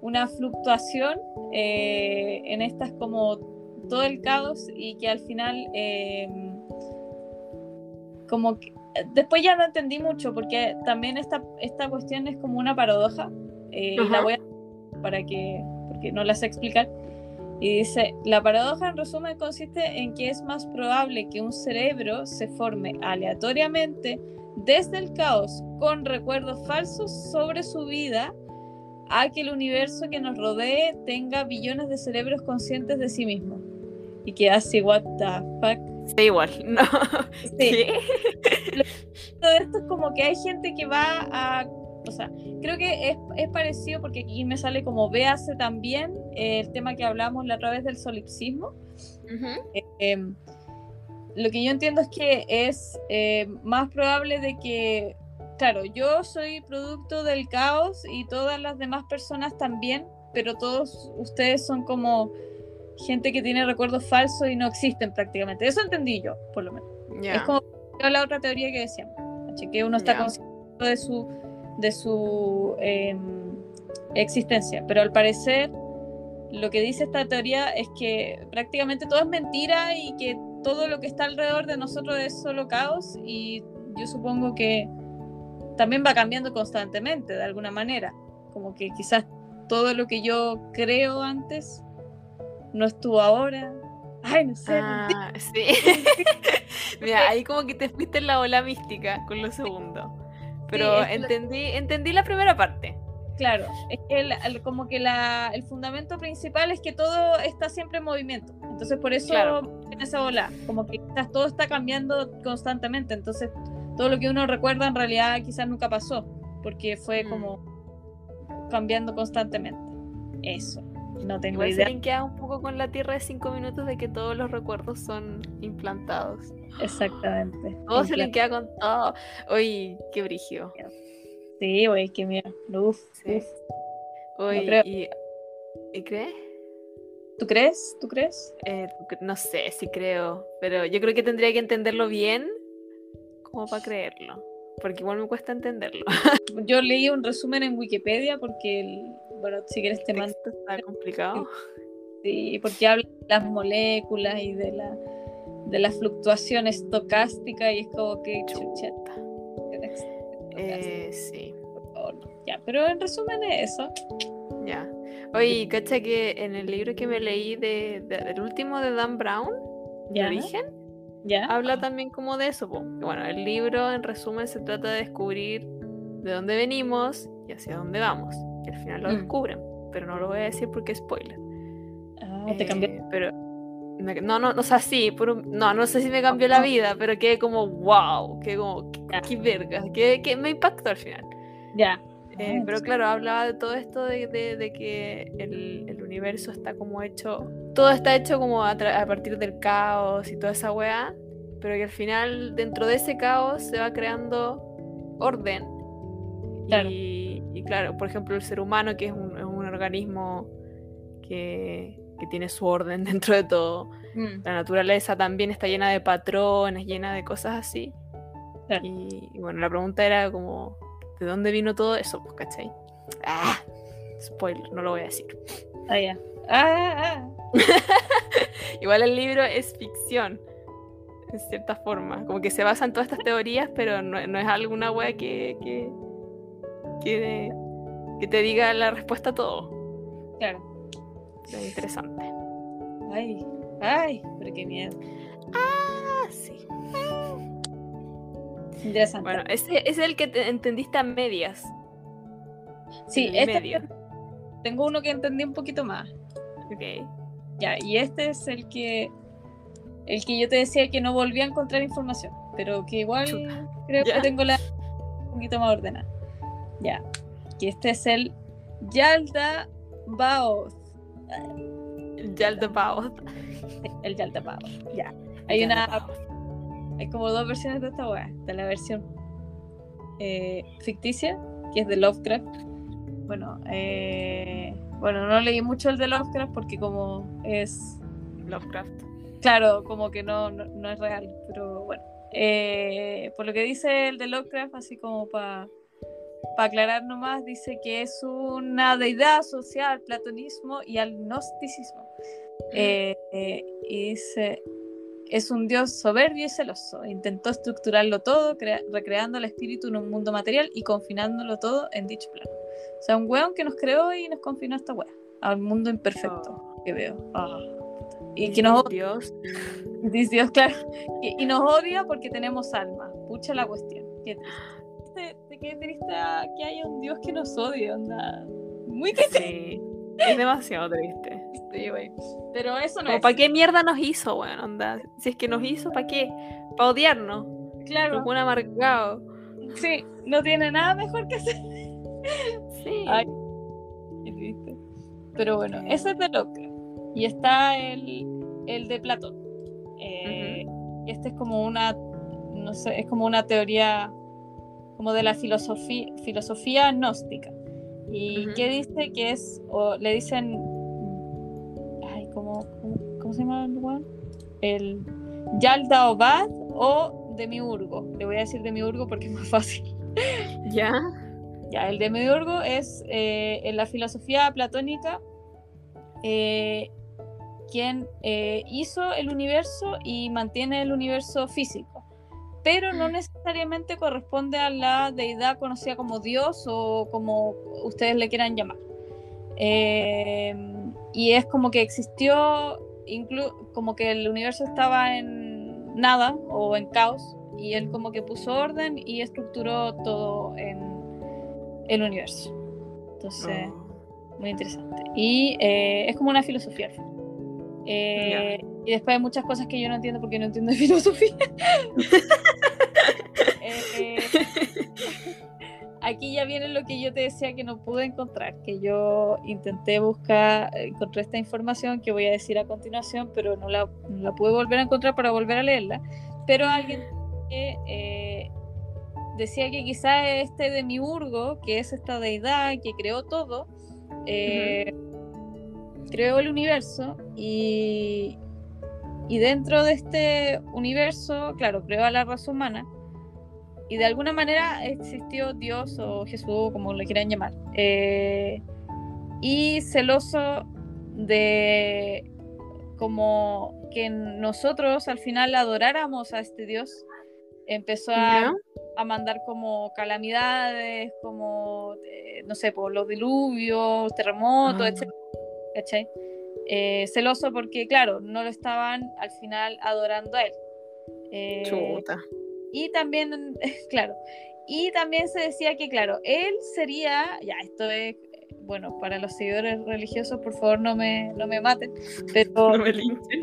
una fluctuación eh, en estas como todo el caos y que al final eh, como que- después ya no entendí mucho porque también esta, esta cuestión es como una paradoja eh, y la voy a para que porque no la sé explicar. Y dice la paradoja en resumen consiste en que es más probable que un cerebro se forme aleatoriamente desde el caos con recuerdos falsos sobre su vida a que el universo que nos rodee tenga billones de cerebros conscientes de sí mismo. Y que así, what the fuck. Sí, igual. (laughs) No. Sí, todo esto es como que hay gente que va a. O sea, creo que es, es parecido porque aquí me sale como véase también eh, el tema que hablamos la otra vez del solipsismo. Ujú. Eh, lo que yo entiendo es que es eh, más probable de que, claro, yo soy producto del caos y todas las demás personas también, pero todos ustedes son como gente que tiene recuerdos falsos y no existen prácticamente. Eso entendí yo, por lo menos. Es como la otra teoría que decíamos, que uno está consciente de su, de su em, existencia, pero al parecer lo que dice esta teoría es que prácticamente todo es mentira y que todo lo que está alrededor de nosotros es solo caos y yo supongo que también va cambiando constantemente de alguna manera, como que quizás todo lo que yo creo antes no estuvo ahora. Ay, no sé. Ah, sí. (laughs) Mira, ahí como que te fuiste en la ola mística con lo segundo. Pero lo- entendí, entendí la primera parte. Claro, es que el- el- como que la, el fundamento principal es que todo está siempre en movimiento. Entonces por eso Claro. en esa ola, como que quizás todo está cambiando constantemente. Entonces todo lo que uno recuerda en realidad quizás nunca pasó, porque fue Mm. como cambiando constantemente. Eso, no tengo Igual se idea. linkea un poco con la Tierra de 5 minutos de que todos los recuerdos son implantados. Exactamente. Todo se Impla- linkea con todo. Uy, qué brigio. Sí, güey, qué miedo. Uf, Sí. uf. Y, ¿y crees? ¿Tú crees? ¿Tú crees? Eh, no sé si creo, pero yo creo que tendría que entenderlo bien como para creerlo. Porque igual me cuesta entenderlo. (laughs) Yo leí un resumen en Wikipedia porque, el- bueno, si quieres te mando, está complicado. sí, porque habla de las moléculas y de la, de la fluctuación estocástica y es como que chucha. Eh, sí, por favor. Ya, pero en resumen es eso. ya. Oye, cacha que en el libro que me leí de, de- del último de Dan Brown, de Ya, Origen, ya. habla también como de eso. po. Bueno, el libro en resumen se trata de descubrir de dónde venimos y hacia dónde vamos. Y al final lo Mm. descubren, pero no lo voy a decir porque es spoiler. Ah, te cambió. Eh, pero me- no, no, no, o sea, sí, por un- no, no sé si me cambió la vida, pero quedé como wow, que como, qué, Ya. qué verga, que, me impactó al final. Ya. Eh, Ah, pero claro, hablaba de todo esto de, de- de que el, el universo está como hecho, todo está hecho como a, a partir del caos y toda esa weá, pero que al final dentro de ese caos se va creando orden. Claro. Y, y claro, por ejemplo, el ser humano, que es un, es un organismo que, que tiene su orden (laughs) dentro de todo, Mm, la naturaleza también está llena de patrones, llena de cosas así. Claro. Y, y bueno, la pregunta era como, ¿de dónde vino todo eso? Pues, ¿cachai? Ah, spoiler, no lo voy a decir. Ah, ya. Ah, ah, (laughs) Igual el libro es ficción, en cierta forma. Como que se basa en todas estas teorías, pero no, no es alguna wea que, que, que, que te diga la respuesta a todo. ah. Claro. Es interesante. Ay, ay, pero qué miedo. Ah, sí. Interesante. Bueno, ese, ese es el que te entendiste a medias. sí, este medio. tengo uno que entendí un poquito más. Ok. Ya, y este es el que el que yo te decía que no volví a encontrar información, pero que igual Chuta. creo Ya. que tengo la un poquito más ordenada. Ya, que este es el Yalda Baoth. El Yalda Baoth. Ya. (laughs) Hay una hay como dos versiones de esta weá. Está la versión eh, ficticia, que es de Lovecraft. Bueno, eh, bueno, no leí mucho el de Lovecraft porque como es Lovecraft. Claro, como que no, no, no es real, pero bueno. Eh, por lo que dice el de Lovecraft, así como para aclarar nomás, dice que es una deidad asociada al platonismo y al gnosticismo. Eh, eh, y dice, es un dios soberbio y celoso. Intentó estructurarlo todo, crea- recreando al espíritu en un mundo material y confinándolo todo en dicho plano. O sea, un weón que nos creó y nos confinó a esta wea, al mundo imperfecto que veo. Ah, y que nos Dios. (laughs) Dice Dios, claro. Y, y nos odia porque tenemos alma. Pucha la cuestión. Qué triste. Qué triste que haya un Dios que nos odie, onda. Muy triste, Sí. Es demasiado triste. güey. Pero eso no Como, es. ¿Para qué mierda nos hizo, weón? Onda? Si es que nos hizo, ¿para qué? Para odiarnos. Claro. Como un amargado. Sí, no tiene nada mejor que hacer. Sí. Ay. Qué triste. Pero bueno, ese es de Lovecraft. Y está el, el de Platón. Eh, Este es como una, no sé, es como una teoría como de la filosofía, filosofía gnóstica. ¿Y Ujú. qué dice? Que es, o le dicen, ay, ¿cómo, cómo, cómo se llama el lugar? El Yalda Obad o Demiurgo. Le voy a decir Demiurgo porque es más fácil. ¿Ya? Ya, el demiurgo es eh, en la filosofía platónica eh, quien eh, hizo el universo y mantiene el universo físico, pero no necesariamente corresponde a la deidad conocida como Dios o como ustedes le quieran llamar. Eh, y es como que existió, como que el universo estaba en nada o en caos, y él como que puso orden y estructuró todo en el universo. Entonces, Oh. muy interesante. Y eh, es como una filosofía. al final. Eh, Y después hay muchas cosas que yo no entiendo porque no entiendo de (laughs) filosofía. (laughs) Eh, aquí ya viene lo que yo te decía que no pude encontrar, que yo intenté buscar, encontré esta información que voy a decir a continuación, pero no la, no la pude volver a encontrar para volver a leerla. Pero alguien que eh, decía que quizás este demiurgo, que es esta deidad que creó todo, eh, creó el universo y, y dentro de este universo, claro, creó a la raza humana y de alguna manera existió Dios o Jesús, como le quieran llamar, eh, y celoso de como que nosotros al final adoráramos a este Dios, empezó a, a mandar como calamidades, como, eh, no sé, por los diluvios, terremotos, Ah. etc. ¿Cachai? Eh, celoso porque, claro, no lo estaban al final adorando a él. Eh, Chuta. y también, (laughs) claro, y también se decía que, claro, él sería, ya, esto es, bueno, para los seguidores religiosos, por favor no me, no me maten, pero (laughs) No me linchen.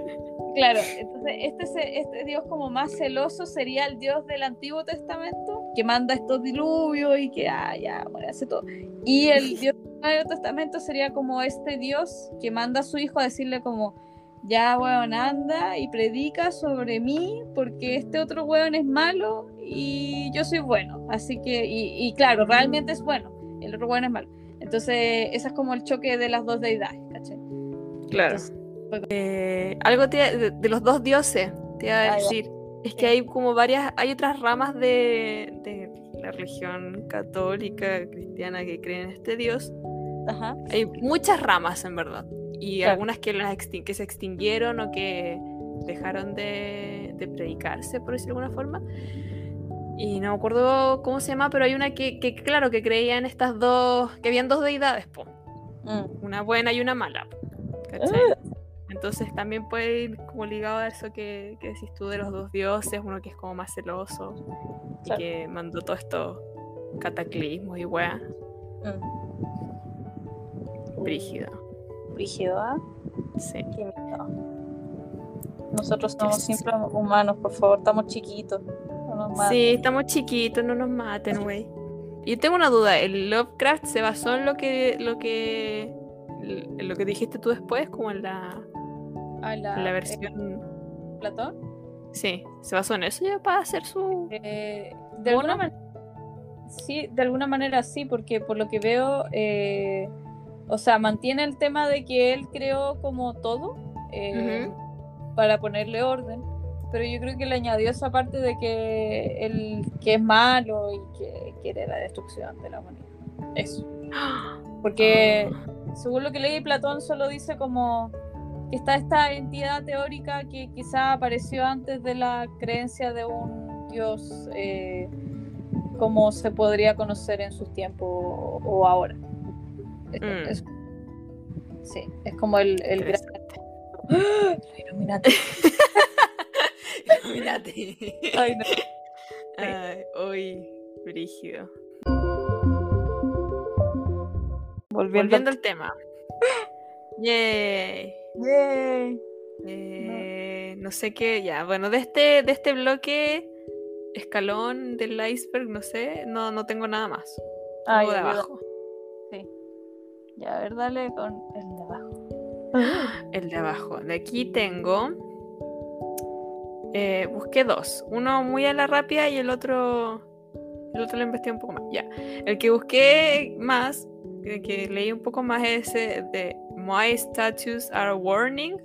claro, entonces este, este Dios como más celoso sería el Dios del Antiguo Testamento, que manda estos diluvios y que, ah, ya, bueno, hace todo. Y el Dios (laughs) Nuevo Testamento sería como este Dios que manda a su hijo a decirle como, ya, weón, anda y predica sobre mí, porque este otro weón es malo y yo soy bueno. Así que, y, y claro, realmente es bueno, el otro weón es malo. Entonces, ese es como el choque de las dos deidades, ¿cachai? Claro. Entonces, Eh, algo te- de, de los dos dioses, te iba a Ah, ya. decir. Es que hay como varias, hay otras ramas de, de la religión católica, cristiana que creen en este dios. Ajá. Hay muchas ramas en verdad. Y Claro. algunas que, las extin- que se extinguieron o que dejaron de, de predicarse, por decirlo de alguna forma. Y no me acuerdo cómo se llama, pero hay una que, que, claro, que creía en estas dos, que habían dos deidades, po, Mm. una buena y una mala. ¿cachai? Entonces también puede ir como ligado a eso que, que decís tú de los dos dioses, uno que es como más celoso y que mandó todo esto cataclismos y weá, Mm. Brígido. Brígido, ¿ah? Sí. Qué. Nosotros somos Yes. simples humanos, por favor, estamos chiquitos. No nos maten. Sí, estamos chiquitos, no nos maten, güey. Y tengo una duda, ¿el Lovecraft se basó en lo que lo que en lo que dijiste tú después, como en la, Ah, la, en la eh, versión? Platón. Sí, se basó en eso ya para hacer su Eh, de alguna manera. Sí, de alguna manera sí, porque por lo que veo, eh, o sea, mantiene el tema de que él creó como todo eh, para ponerle orden, pero yo creo que le añadió esa parte de que él que es malo y que quiere la destrucción de la humanidad. Eso. Porque según lo que leí, Platón solo dice como que está esta entidad teórica que quizá apareció antes de la creencia de un dios eh, como se podría conocer en sus tiempos o ahora. Es- Mm. es- sí, es como el, el gran... ¡Ah! (laughs) Illuminati. Ay, no. (laughs) Ay, hoy, brígido. Volviendo, Volviendo al tema. Yay. Yay. Eh, no sé qué, ya, bueno, de este, de este bloque, escalón del iceberg, no sé, no, no tengo nada más. Tengo de abajo. Ya, a ver, dale con el de abajo. (laughs) El de abajo. De aquí tengo. eh, busqué dos. Uno muy a la rápida y el otro. El otro lo investigué un poco más. Ya. El que busqué más, que, que leí un poco más, es ese de My statues are a warning.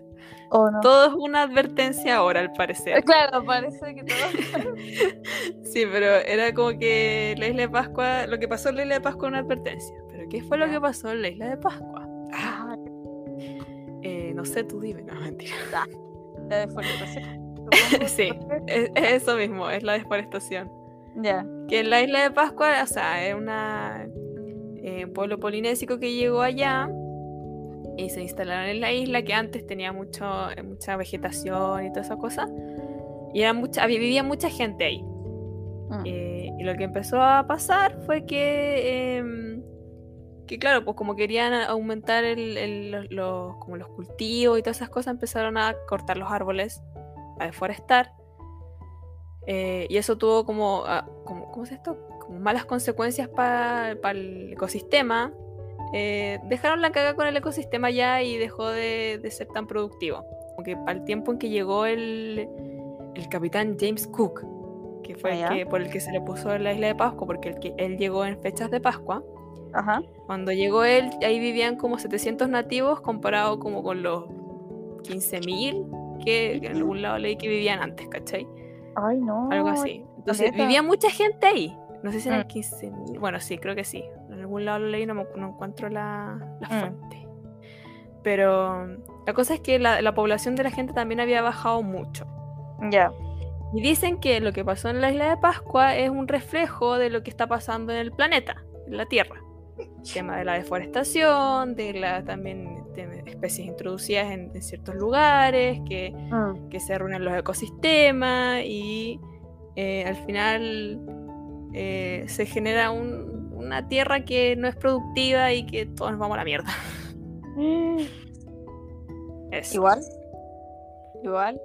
¿O no? Todo es una advertencia ahora, al parecer. (laughs) Claro, parece que todo. (laughs) Sí, pero era como que la isla de Pascua, lo que pasó en la isla de Pascua una advertencia. ¿Qué fue lo que pasó en la isla de Pascua? Ah, Eh, no sé, tú dime, no, mentira. la deforestación. (laughs) Sí, es, es eso mismo, es la deforestación. Ya. Que en la isla de Pascua, o sea, es una, eh, un pueblo polinésico que llegó allá y se instalaron en la isla que antes tenía mucho, eh, mucha vegetación y toda esa cosa. Y era mucha, vivía mucha gente ahí. Mm. Eh, y lo que empezó a pasar fue que, em, que claro, pues como querían aumentar el- el- los, los- como los cultivos y todas esas cosas, empezaron a cortar los árboles, a deforestar. Eh, y eso tuvo como, ah, como, ¿cómo es esto? como malas consecuencias para el ecosistema, eh, dejaron la caga con el ecosistema ya y dejó de, ser tan productivo. Porque para el tiempo en que llegó el, el capitán James Cook, que fue el que, por el que se le puso en la isla de Pascua, porque el que, él llegó en fechas de Pascua. Ajá. Cuando llegó él, ahí vivían como 700 nativos comparado como con los 15.000 que, en algún lado leí que vivían antes, ¿cachai? Ay, no. Algo así. Entonces, vivía mucha gente ahí. No sé si eran 15.000. Mm. Bueno, sí, creo que sí. En algún lado lo leí, no, no encuentro la, la Mm. fuente. Pero la cosa es que la, la población de la gente también había bajado mucho. Ya. Y dicen que lo que pasó en la isla de Pascua es un reflejo de lo que está pasando en el planeta, en la Tierra. Tema de la deforestación, de la también de especies introducidas en, en ciertos lugares, que, Mm. que se arruinan los ecosistemas y eh, al final eh, se genera un- una tierra que no es productiva y que todos nos vamos a la mierda. Eso. Igual. Igual.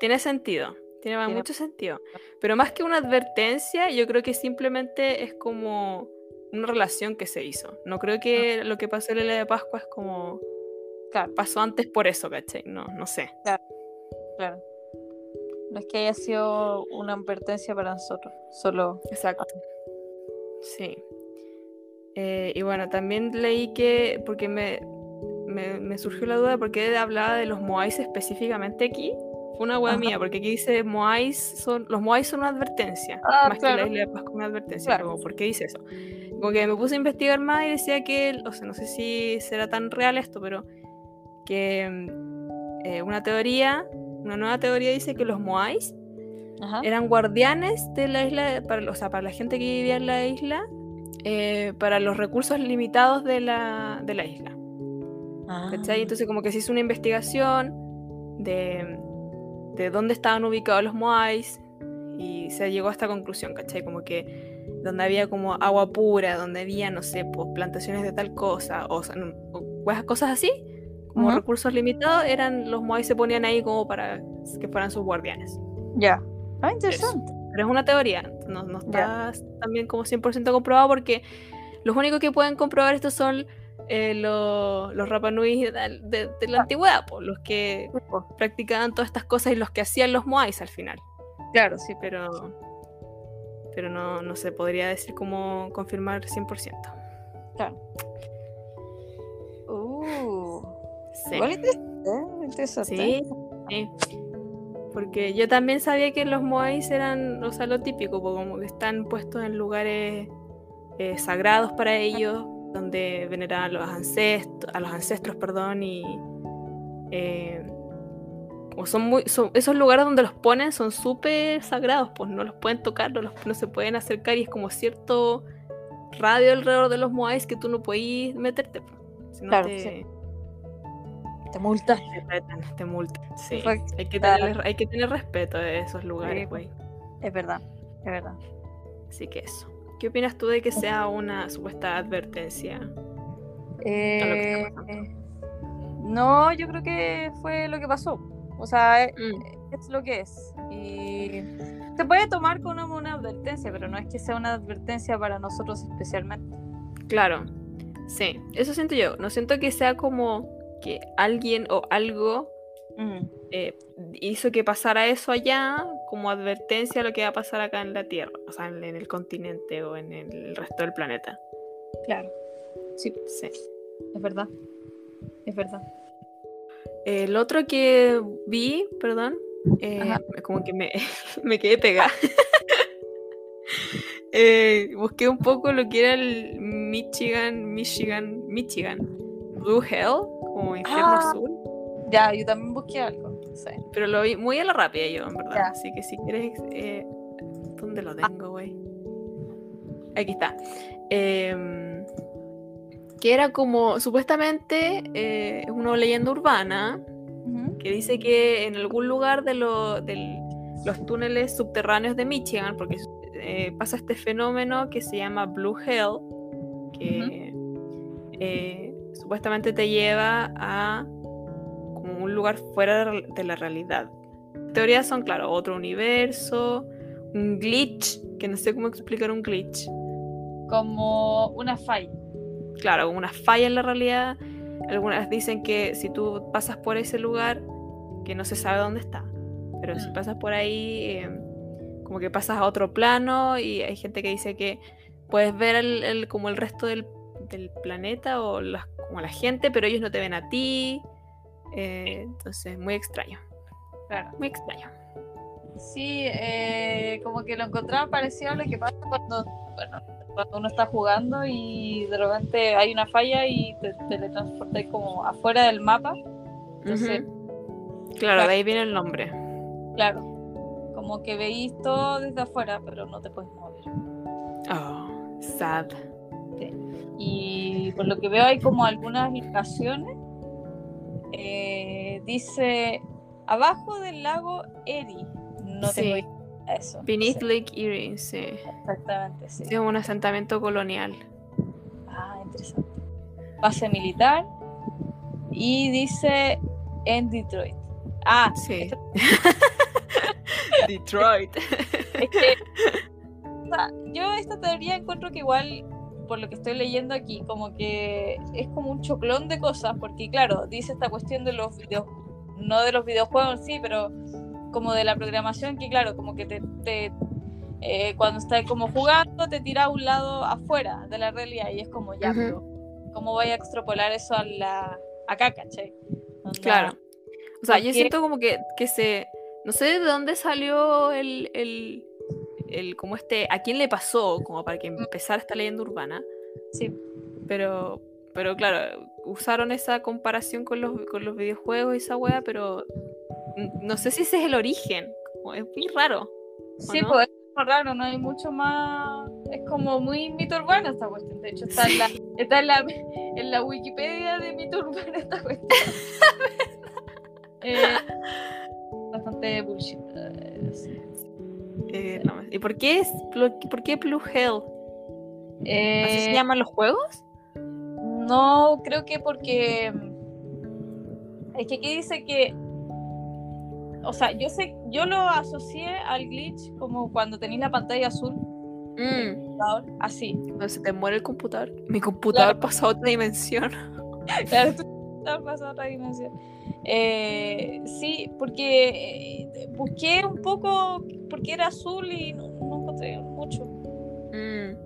Tiene sentido, tiene, Tiene- mucho sentido. Pero más que una advertencia, yo creo que simplemente es como una relación que se hizo. No creo que lo que pasó en la Isla de Pascua es como Claro, pasó antes por eso, ¿cachai? No, no sé. claro. No es que haya sido una advertencia para nosotros. Solo. Exacto. Sí. Eh, y bueno, también leí que, porque me, me, me surgió la duda, porque hablaba de los Moais específicamente aquí. Fue una hueá mía, porque aquí dice Moais son, los Moais son una advertencia, Ah, más que claro. la isla de Pascua una advertencia. Claro. Pero, ¿Por qué dice eso? Como que me puse a investigar más y decía que, o sea, no sé si será tan real esto, pero que mm, eh, una teoría, una nueva teoría dice que los Moais Ajá. eran guardianes de la isla, para, o sea, para la gente que vivía en la isla, eh, para los recursos limitados de la, de la isla. Ah. ¿cachai? Entonces como que se hizo una investigación de, de dónde estaban ubicados los Moais y se llegó a esta conclusión, ¿cachai? Como que donde había como agua pura, donde había, no sé, pues plantaciones de tal cosa, o, o cosas- así, como Ujú. recursos limitados, eran los Moais se ponían ahí como para que fueran sus guardianes. Ya. Ah, interesante. Pero es una teoría, no, no está también como 100% comprobado porque los únicos que pueden comprobar esto son eh, lo- los Rapanui de, de- de la Ah. antigüedad, pues, los que po. practicaban todas estas cosas y los que hacían los Moais al final. Claro, sí. Pero, pero no, no se podría decir como confirmar 100%. Claro. Uh. Sí. Interesante, ¿eh? Interesante. Sí, sí. Porque yo también sabía que los Moais eran, o sea, lo típico, como que están puestos en lugares eh, sagrados para ellos, donde veneraban a los ancestros, a los ancestros, perdón, y eh, como son muy, son- esos lugares donde los ponen son súper sagrados, pues no los pueden tocar, no, los- no se pueden acercar y es como cierto radio alrededor de los Moais que tú no puedes meterte, pues, si no Claro, te, sí. Te multas. te te multan. Sí. Correcto. Hay que, tener, hay que tener respeto de esos lugares, Sí. güey. Es verdad. Es verdad. Así que eso. ¿Qué opinas tú de que sea una supuesta advertencia? Eh, está pasando. no, yo creo que fue lo que pasó. O sea, eh, Mm, es lo que es. Y se puede tomar como una advertencia, pero no es que sea una advertencia para nosotros especialmente. claro. Sí, eso siento yo. No siento que sea como que alguien o algo Mm, eh, hizo que pasara eso allá como advertencia a lo que va a pasar acá en la Tierra, o sea, en, en el continente o en el resto del planeta. claro. Sí, Sí. es verdad. Es verdad. El otro que vi, perdón, eh, como que me, (laughs) me quedé pegada. (laughs) Eh, busqué un poco lo que era el Michigan, Michigan, Michigan, Blue Hell, como infierno Ah. azul. Ya, yo también busqué algo. Sí. Pero lo vi muy a la rápida yo, en verdad. Ya. Así que si quieres. Eh, ¿Dónde lo tengo, güey? Aquí está. Que era como. Supuestamente eh, es una leyenda urbana que dice que en algún lugar de lo- del- los túneles subterráneos de Michigan, porque eh, pasa este fenómeno que se llama Blue Hell, que eh, supuestamente te lleva a como un lugar fuera de la realidad. Teorías son, claro, otro universo, un glitch, que no sé cómo explicar un glitch. Como una falla. Claro, una falla en la realidad. Algunas dicen que si tú pasas por ese lugar, que no se sabe dónde está, pero si Mm. pasas por ahí, eh, como que pasas a otro plano y hay gente que dice que puedes ver el, el- como el resto del, del planeta o las- como la gente, pero ellos no te ven a ti. Eh, entonces, muy extraño, Claro. muy extraño. Sí, eh, como que lo encontraba parecido a lo que pasa cuando, bueno, cuando uno está jugando y de repente hay una falla y te teletransportas como afuera del mapa. Entonces, Ujú. Claro, de ahí viene el nombre. claro, como que veís todo desde afuera, pero no te puedes mover. Oh, sad. Y por lo que veo hay como algunas locaciones. eh, dice abajo del lago Erie. No Sí. tengo eso. Beneath Sí, Lake Erie, sí. exactamente, sí. Es un asentamiento colonial. Ah, interesante. Base militar. Y dice en Detroit. Ah, Sí. esto- (laughs) Detroit. es que o sea, yo esta teoría encuentro que igual, por lo que estoy leyendo aquí, como que es como un choclón de cosas, porque claro, dice esta cuestión de los videos, no de los videojuegos sí, pero como de la programación, que claro, como que te, te, eh, cuando estás como jugando, te tira a un lado afuera de la realidad y es como ya, pero ¿cómo voy a extrapolar eso a la acá? Onda, Claro. O sea, yo siento como que, que se. No sé de dónde salió el, el, el. como este. ¿A quién le pasó? Como para que empezara esta leyenda urbana. Sí, Pero. Pero claro, usaron esa comparación con los, con los videojuegos y esa wea, pero. No sé si ese es el origen. Como es muy raro. Sí, no? pues es como raro, no hay mucho más. Es como muy mito urbano esta cuestión. De hecho, está, en, la, está en, la, en la Wikipedia de mito urbano esta cuestión. (laughs) Eh, bastante bullshit. eh, sí. Eh, no, ¿Y por qué es por qué Blue Hell? ¿Así se Eh, llaman los juegos? No, creo que porque. Es que aquí dice que. O sea, yo sé, yo lo asocié al glitch como cuando tenéis la pantalla azul, Mm, computador, así. cuando se te muere el computador. Mi computador pasa a otra dimensión. (laughs) Claro, tú estás pasando a otra dimensión. Eh, sí, porque eh, busqué un poco porque era azul y no, no encontré mucho. Mm.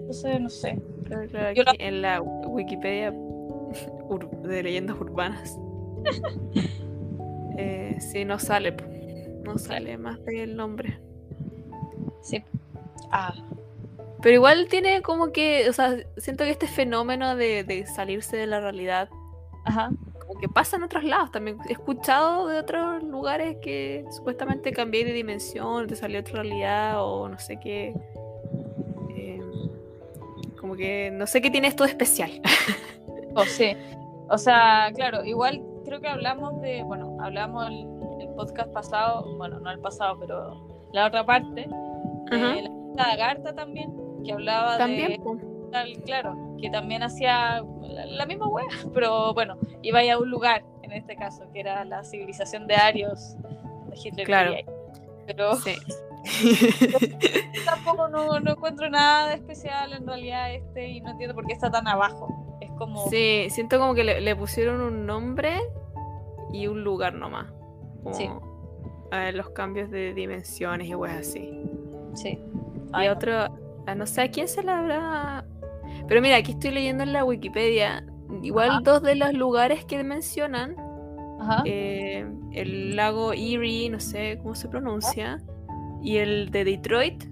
Entonces, no sé. Claro, claro, Yo en la Wikipedia (laughs) de leyendas urbanas. (laughs) eh, sí, no sale. No sale más del nombre. Sí. Ah, Pero igual tiene como que, o sea, siento que este fenómeno de, de salirse de la realidad, ajá. como que pasa en otros lados también. He escuchado de otros lugares que supuestamente cambié de dimensión, te salió otra realidad o no sé qué. Eh, como que no sé qué tiene esto de especial. (laughs) O sí. O sea, claro, igual creo que hablamos de, bueno, hablamos el, el podcast pasado, bueno, no el pasado, pero la otra parte, de Ajá. la lagarta también, que hablaba También, de tal, claro, que también hacía la, la misma wea, (laughs) pero bueno, iba a un lugar, en este caso, que era la civilización de Arios, donde Hitler Claro. Pero Sí. (laughs) (laughs) tampoco no, no encuentro nada de especial en realidad este y no entiendo por qué está tan abajo. Es como, Sí, siento como que le, le pusieron un nombre y un lugar nomás. Como, Sí. eh, los cambios de dimensiones y weas así. sí. Y Ay, no. otro, ah, no sé a quién se le habrá. Pero mira, aquí estoy leyendo en la Wikipedia. Igual Ajá. dos de los lugares que mencionan, Ajá. eh, el lago Erie, no sé cómo se pronuncia, y el de Detroit,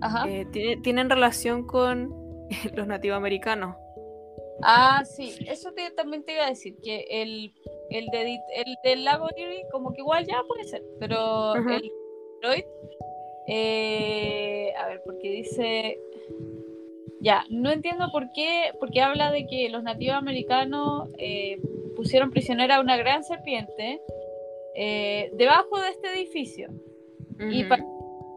Ajá. eh, tiene- tienen relación con (laughs) los nativos Ah, sí, eso te- también te iba a decir, que el, el, de, el del lago Erie como que igual ya puede ser, pero Ajá. el Detroit, eh, a ver, porque dice, ya, no entiendo por qué, porque habla de que los nativos americanos eh, pusieron prisionera a una gran serpiente eh, debajo de este edificio. Y Ujú. para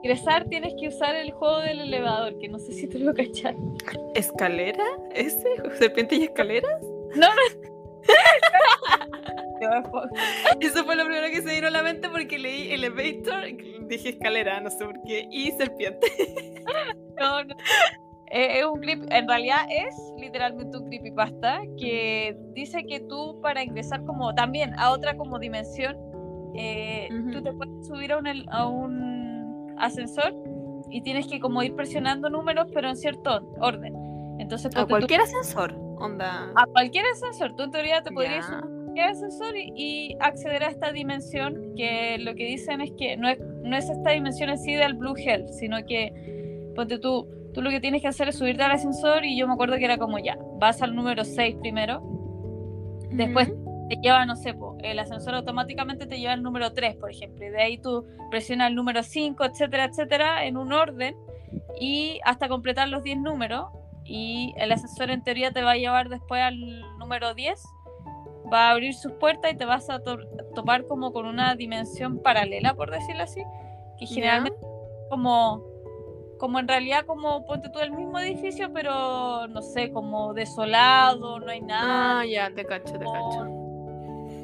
ingresar tienes que usar el juego del elevador, que no sé si tú lo cachas. ¿Escalera? ¿Ese? ¿Serpiente y escaleras? No, no. (laughs) Eso fue lo primero que se vino a la mente porque leí Elevator, dije escalera, no sé por qué, y serpiente. (laughs) No, no. Eh, es un clip, en realidad es literalmente un creepypasta que dice que tú para ingresar como también a otra como dimensión, eh, tú te puedes subir a un, a un ascensor y tienes que como ir presionando números pero en cierto orden. Entonces, a cualquier ascensor, onda. A cualquier ascensor, tú en teoría te podrías subir a cualquier ascensor y, acceder a esta dimensión que lo que dicen es que no es, no es esta dimensión así del Blue Hell, sino que ponte tú tú lo que tienes que hacer es subirte al ascensor y yo me acuerdo que era como ya, vas al número 6 primero, después te lleva, no sé, el ascensor automáticamente te lleva al número 3, por ejemplo, y de ahí tú presionas el número 5, etcétera, etcétera, en un orden y hasta completar los 10 números y el ascensor en teoría te va a llevar después al número 10 va a abrir sus puertas y te vas a topar como con una dimensión paralela, por decirlo así, que generalmente como como en realidad como ponte tú el mismo edificio, pero no sé, como desolado, no hay nada. Ah, ya, te cacho, te cacho.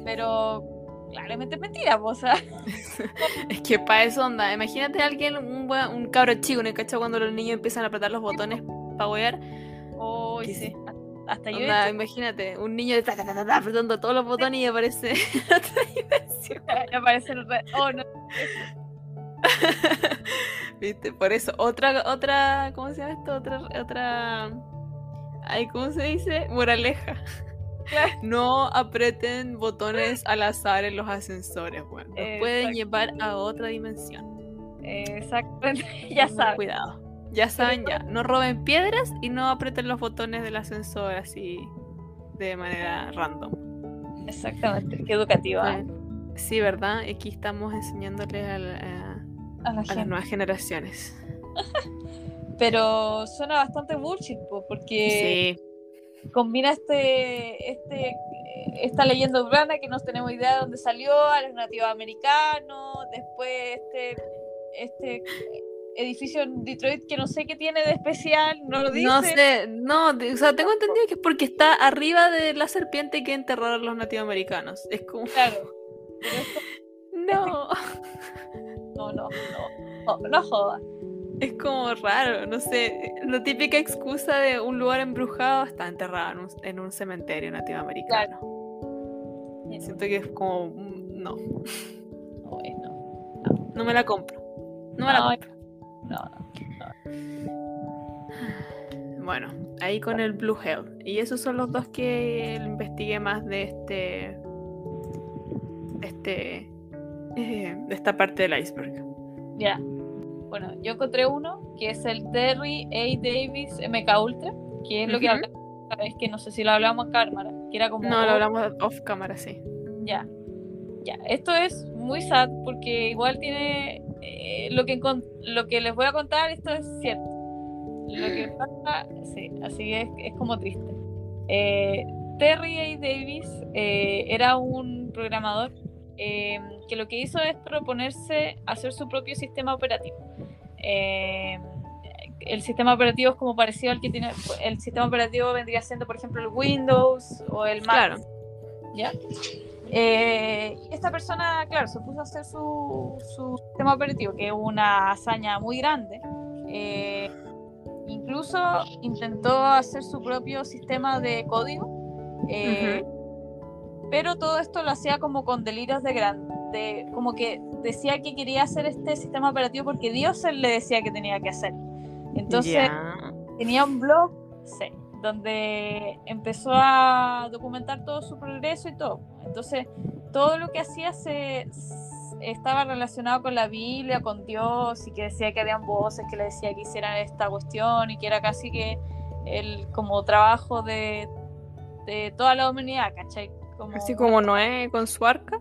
Pero claramente es mentira, o sea. (laughs) es que para eso onda, imagínate a alguien, un, un cabro chico, ¿no? cacho cuando los niños empiezan a apretar los botones para wear? Oh, sí. Hasta yo. Onda, imagínate, un niño ta, apretando todos los botones y aparece (laughs) otra (laughs) aparece el Oh, no. ¿Viste? Por eso, otra, otra, ¿cómo se llama esto? Otra, otra, ay, ¿cómo se dice? Moraleja. No aprieten botones al azar en los ascensores, bueno, nos pueden llevar a otra dimensión. Exactamente, (laughs) ya saben. Cuidado. Ya saben, ya. No roben piedras y no aprieten los botones del ascensor así de manera random. Exactamente, qué educativa. Sí, ¿verdad? Aquí estamos enseñándoles a, a, las nuevas generaciones. (laughs) Pero suena bastante bullshit, porque combina este, este, esta leyenda urbana que no tenemos idea de dónde salió, a los nativos americanos, después este, este edificio en Detroit que no sé qué tiene de especial, no lo dice. No sé, no, o sea, tengo entendido que es porque está arriba de la serpiente que enterraron los nativos americanos. Es como. Claro. (laughs) (laughs) no. no, no, no, no, jodas. Es como raro, no sé, la típica excusa de un lugar embrujado está enterrado en un, cementerio nativo americano. Siento que es como, mm, no. (laughs) No, no. me la compro. No me la compro. No, no, Bueno, ahí con el Blue Hell. Y esos son los dos que investigué más de este. De este (laughs) de esta parte del iceberg. Ya. Bueno, yo encontré uno que es el Terry A. Davis MK Ultra, que es lo que hablamos, es que no sé si lo hablamos a cámara, que era como... No, lo hablamos off cámara, sí. Ya. Ya, esto es muy sad porque igual tiene eh, lo que lo que les voy a contar, esto es cierto. Lo que (gasps) pasa, sí, así es, es como triste. Eh, Terry A. Davis era un programador eh, que lo que hizo es proponerse hacer su propio sistema operativo. Eh, el sistema operativo es como parecido al que tiene, el sistema operativo vendría siendo, por ejemplo, el Windows o el Mac. Claro. ¿Ya? Eh, esta persona, claro, se puso a hacer su, su, sistema operativo, que es una hazaña muy grande. incluso intentó hacer su propio sistema de código pero todo esto lo hacía como con delirios de grande, como que decía que quería hacer este sistema operativo porque Dios le decía que tenía que hacer. Entonces tenía un blog, sí, donde empezó a documentar todo su progreso y todo. Entonces todo lo que hacía se estaba relacionado con la Biblia, con Dios y que decía que habían voces que le decía que hicieran esta cuestión y que era casi que el como trabajo de, de toda la humanidad, ¿cachai? Así como Noé con su arca.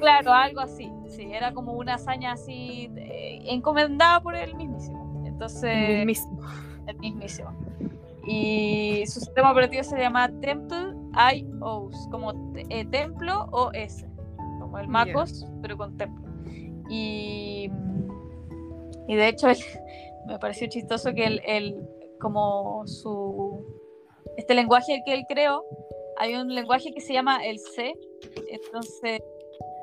Claro, algo así. Sí, era como una hazaña así eh, encomendada por él mismísimo. Entonces. El mismísimo. El mismísimo. Y su sistema operativo se llama Temple IOS, como eh, Templo OS, como el MacOS, pero con Templo. Y, y de hecho, me pareció chistoso que el, como su este lenguaje que él creó hay un lenguaje que se llama el C, entonces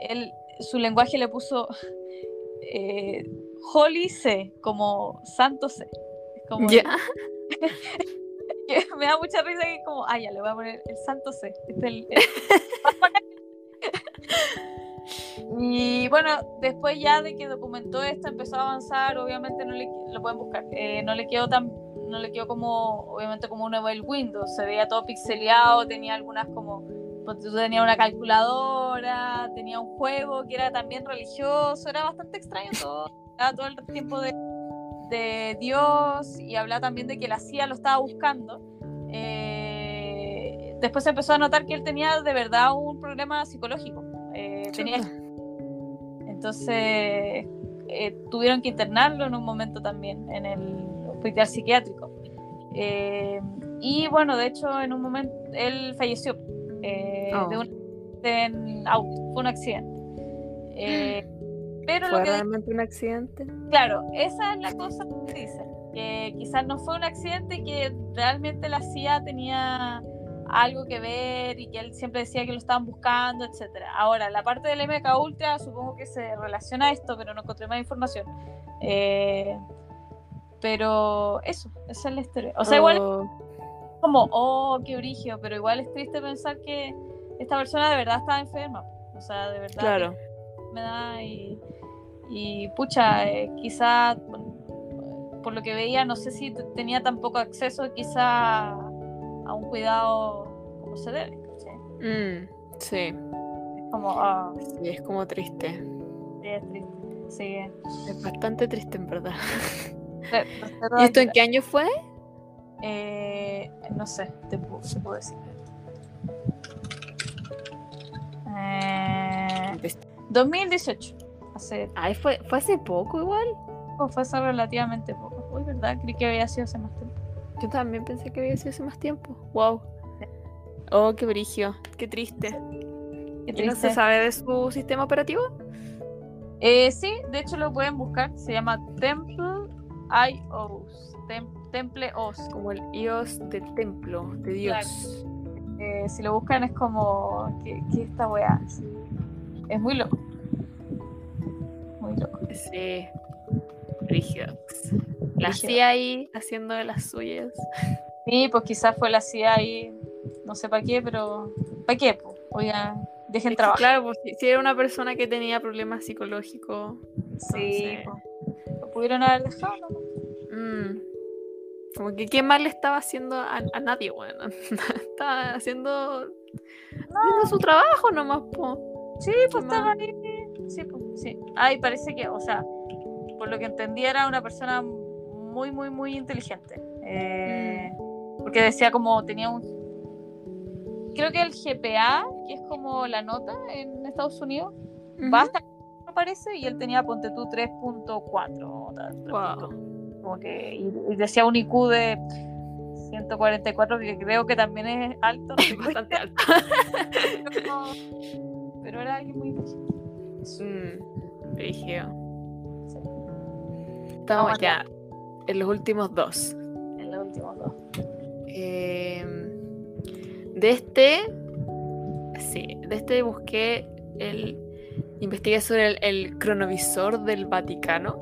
él, su lenguaje le puso (laughs) eh, Holy C, como Santo C. Como (laughs) me da mucha risa que es como, ah, ya, le voy a poner el Santo C. Este es el- el- (laughs) y bueno, después ya de que documentó esto, empezó a avanzar, obviamente no le, lo pueden buscar, eh, no le quedó tan, no le quedó como, obviamente como un el Windows, se veía todo pixeleado, tenía algunas como, tú, tenía una calculadora, tenía un juego que era también religioso, era bastante extraño todo, todo el tiempo de, de Dios y hablaba también de que la CIA lo estaba buscando. Eh, después se empezó a notar que él tenía de verdad un problema psicológico. Eh, tenía entonces, eh, tuvieron que internarlo en un momento también en el hospital psiquiátrico. Eh, y bueno, de hecho, en un momento él falleció eh, Oh. de un en auto, fue un accidente. Eh, (gasps) pero lo ¿Fue que realmente un accidente? Claro, esa es la cosa que dicen, que quizás no fue un accidente y que realmente la CIA tenía algo que ver y que él siempre decía que lo estaban buscando, etcétera. Ahora, la parte del MK Ultra supongo que se relaciona a esto, pero no encontré más información. Eh, pero eso, esa es la historia. O sea, igual es Oh, como, oh, qué brigio, pero igual es triste pensar que esta persona de verdad estaba enferma. O sea, de verdad claro. me da y, y pucha, eh, quizá por lo que veía, no sé si tenía tan poco acceso quizá a un cuidado como se debe. ¿cachai? Mm, sí, Es como, ah, sí, es como triste. sí, es triste. Sí. Es bastante triste en verdad. (laughs) ¿Y esto en qué año fue? Eh, no sé, te puedo, te puedo decir. Eh, 2018. Hace, Ay, fue, fue hace poco igual. oh, fue hace relativamente poco. Uy, ¿verdad? Creí que había sido hace más tiempo. Yo también pensé que había sido hace más tiempo. Wow. Oh, qué brigio. Qué triste. Qué ¿Y no se sabe de su sistema operativo? Eh, sí, de hecho lo pueden buscar. Se llama Temple IOS. Tem- Temple OS. Como el iOS del templo de Dios. Eh, si lo buscan es como. ¿Qué, qué esta weá? Es muy loco. Muy loco. Sí. Brigio. La Brígido. CIA ahí haciendo de las suyas. Sí, pues quizás fue la CIA ahí. No sé para qué, pero. ¿Para qué? Pues? Oigan, dejen trabajar. claro, pues, si, era una persona que tenía problemas psicológicos. Sí, entonces- pues. Pudieron haber dejado, ¿no? Mm. Como que qué mal le estaba haciendo a, a nadie, bueno. (laughs) estaba haciendo, haciendo su trabajo nomás, po. Sí, pues Qué estaba mal. ahí. Sí, pues, sí. Ay, parece que, o sea, por lo que entendí era una persona muy, muy, muy inteligente. Eh, Porque decía como tenía un. Creo que el GPA, que es como la nota en Estados Unidos, va hasta me parece, y él tenía, ponte tú, 3.4. o tal, 3.4. Wow. Como que, y, y decía un IQ de 144, que creo que también es alto. no (laughs) Bastante alto. pero- (laughs) pero era alguien muy. Mm. Sí. Estamos ya en los últimos dos. En los últimos dos. Eh, de este, sí, de este busqué el. Investigué sobre el, el cronovisor del Vaticano.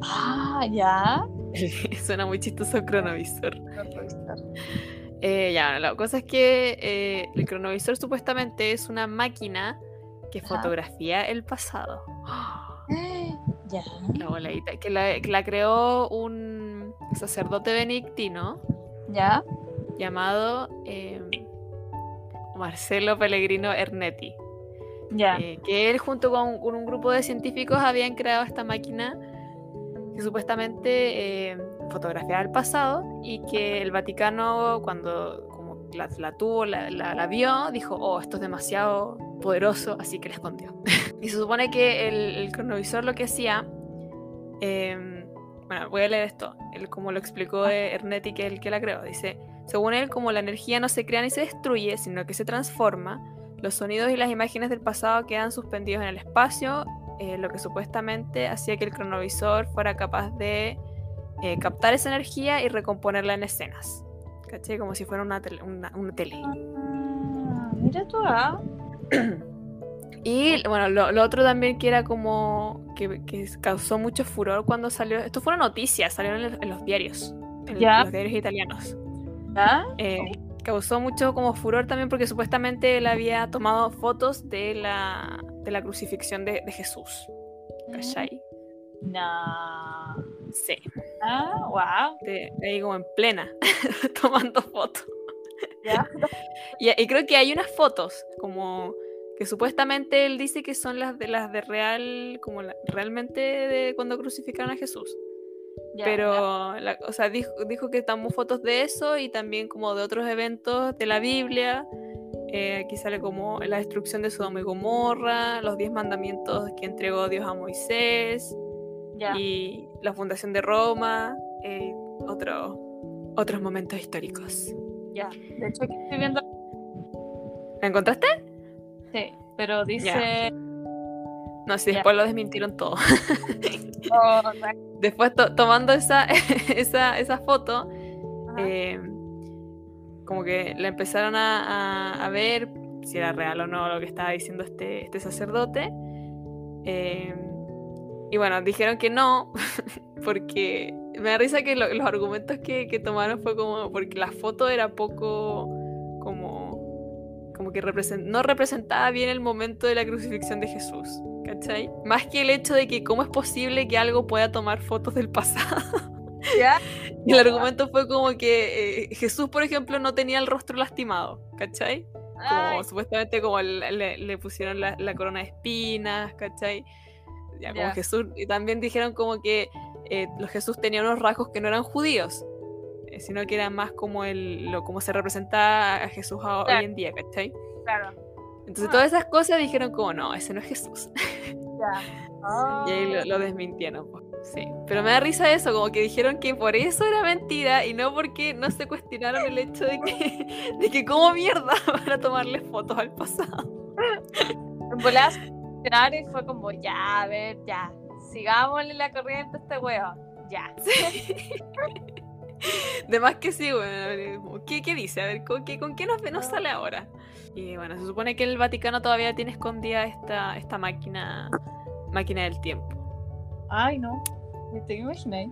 Ah, ya. (laughs) Suena muy chistoso cronovisor. Revisar. Eh, ya, la cosa es que eh, el cronovisor supuestamente es una máquina que fotografía el pasado. (gasps) Ya. La boladita, que la, que la creó un sacerdote benedictino Ya. llamado eh, Marcelo Pellegrino Ernetti. Ya. eh, que él junto con, con un grupo de científicos habían creado esta máquina que supuestamente eh, fotografiaba el pasado y que el Vaticano cuando como la, la tuvo, la, la- la vio, dijo, oh, esto es demasiado poderoso, así que la escondió. (laughs) y se supone que el, el cronovisor lo que hacía, em, bueno, voy a leer esto, él como lo explicó eh, Ernetti, que es el que la creó, dice, según él, como la energía no se crea ni se destruye, sino que se transforma, los sonidos y las imágenes del pasado quedan suspendidos en el espacio, eh, lo que supuestamente hacía que el cronovisor fuera capaz de eh, captar esa energía y recomponerla en escenas. ¿Caché? Como si fuera una tele. Una, una tele. Ah, mira tú, ah. (clears throat) Y bueno, lo, lo otro también que era como que, que causó mucho furor cuando salió. Esto fue una noticia, salió en, los diarios, en Ya. los diarios italianos. ¿Ya? Eh, causó mucho como furor también porque supuestamente él había tomado fotos de la, de la crucifixión de, de Jesús. ¿Cachai? No. Sí, Ah, wow. de, ahí como en plena, (laughs) tomando fotos. Ya. (laughs) Y, y creo que hay unas fotos como que supuestamente él dice que son las de las de real, como la- realmente de cuando crucificaron a Jesús. Ya, Pero, la- o sea, dijo, dijo que tomó fotos de eso y también como de otros eventos de la Biblia. Eh, aquí sale como la destrucción de Sodoma y Gomorra, los diez mandamientos que entregó Dios a Moisés ya. y la fundación de Roma, eh, otro- otros momentos históricos. ya. De hecho, aquí estoy viendo. ¿La encontraste? Sí, pero dice. No, sí, Ya. después lo desmintieron todo. (laughs) Oh, Después to- tomando esa, (laughs) esa, esa foto, eh, como que la empezaron a, a- a ver si era real o no lo que estaba diciendo este, este sacerdote. Eh, y bueno, dijeron que no, (laughs) porque me da risa que lo- los argumentos que, que tomaron fue como porque la foto era poco como, que represen- no representaba bien el momento de la crucifixión de Jesús. ¿Cachai? Más que el hecho de que cómo es posible que algo pueda tomar fotos del pasado. (laughs) Ya. Y (laughs) el argumento fue como que eh, Jesús, por ejemplo, no tenía el rostro lastimado, ¿cachai? Como supuestamente como le, pusieron la, la corona de espinas, ¿cachai? Ya, como. Jesús, y también dijeron como que eh, los Jesús tenía unos rasgos que no eran judíos, eh, sino que eran más como el, lo, como se representa a Jesús a- hoy en día, ¿cachai? Claro. Entonces Ah. todas esas cosas dijeron como, no, ese no es Jesús. Ya. (laughs) Y ahí lo, Ah. lo desmintieron. pues, Sí. Pero me da risa eso, como que dijeron que por eso era mentira y no porque no se cuestionaron el hecho de que, (laughs) de que como mierda (laughs) van a tomarle fotos al pasado. Emocionaron y fue como, ya, a ver, ya. Sigámosle la corriente a este weón. Ya. De más que sí, bueno, ¿qué, qué dice? A ver, ¿con qué, con qué nos, nos sale ahora? Y bueno, se supone que el Vaticano todavía tiene escondida esta, esta máquina, máquina del tiempo. Ay, no. Me te imaginé.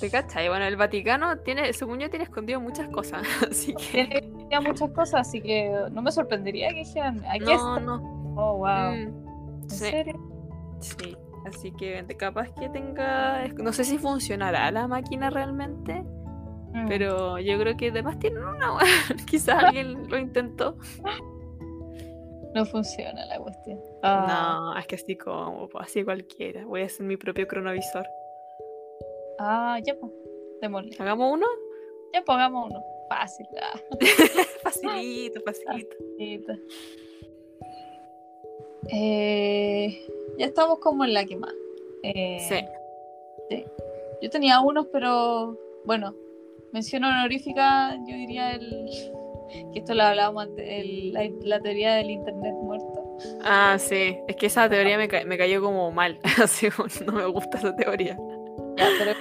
¿Te cachai? Bueno, el Vaticano tiene, según yo, tiene escondido muchas cosas. (laughs) Así que. Tiene tenía muchas cosas, así que no me sorprendería que dijeran, aquí No, está. no. Oh, wow. Mm, ¿En sí. serio? Sí, así que capaz que tenga. No sé si funcionará la máquina realmente, Mm. pero yo creo que además tienen una. (laughs) Quizás alguien lo intentó. No funciona la cuestión. Ah, No, es que así como, pues, así cualquiera. Voy a hacer mi propio cronovisor. ah ya pues. Démosle. ¿Hagamos uno? Ya pongamos uno. Fácil. Ah, (laughs) Facilito, facilito. listo. Eh, ya estamos como en la que más. Eh, Sí. Yo tenía unos, pero bueno, mención honorífica, yo diría el (laughs) que esto lo hablábamos antes, el- la, la teoría del internet muerto. Ah, sí. Es que esa teoría me, ca- me cayó como mal. (laughs) Así no me gusta esa teoría. Ya, pero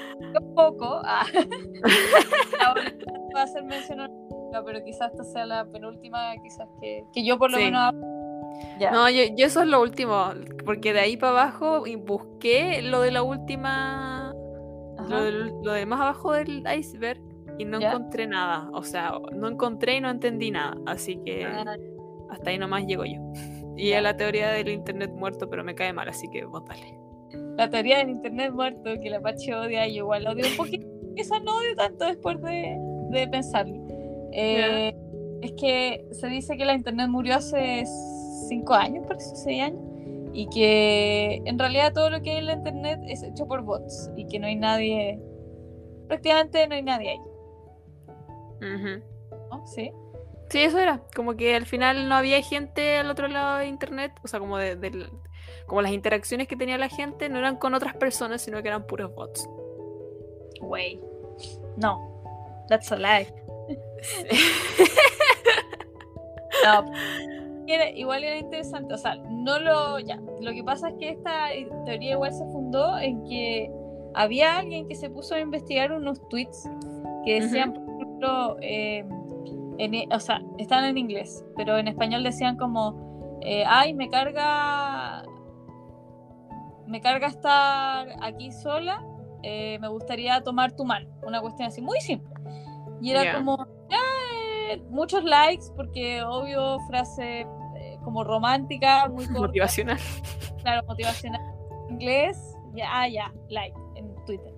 un poco. Ah. (laughs) Ahora va a ser mención honorífica, pero quizás esta sea la penúltima, quizás que, que yo por lo Sí. menos No, yo, yo eso es lo último. Porque de ahí para abajo y busqué lo de la última. Lo, de más abajo del iceberg. Y no encontré nada. O sea, no encontré y no entendí nada. Así que Ah, hasta ahí nomás llego yo. (laughs) Y es la teoría del internet muerto, pero me cae mal, así que bótale. la teoría del internet muerto, que la Pachi odia, yo igual odio un poquito. (laughs) Quizás no odio tanto después de, de pensarlo. Eh, Es que se dice que la internet murió hace cinco años, parece, seis años. Y que en realidad todo lo que hay en la internet es hecho por bots. Y que no hay nadie. Prácticamente no hay nadie ahí. ¿Sí? Sí, eso era. Como que al final no había gente al otro lado de internet. O sea, como de, del- como las interacciones que tenía la gente no eran con otras personas, sino que eran puros bots. Wey. No. That's a lie. (laughs) No, era- igual era interesante, o sea, no lo, ya, lo que pasa es que esta teoría igual se fundó en que había alguien que se puso a investigar unos tweets que decían, por ejemplo, eh, en e- o sea, estaban en inglés, pero en español decían como, eh, ay, me carga, me carga estar aquí sola, eh, me gustaría tomar tu mano, una cuestión así, muy simple. Y era como, ya, muchos likes, porque obvio, frase eh, como romántica, muy corta, Motivacional. claro, motivacional inglés, ya, ah, ya, like en Twitter.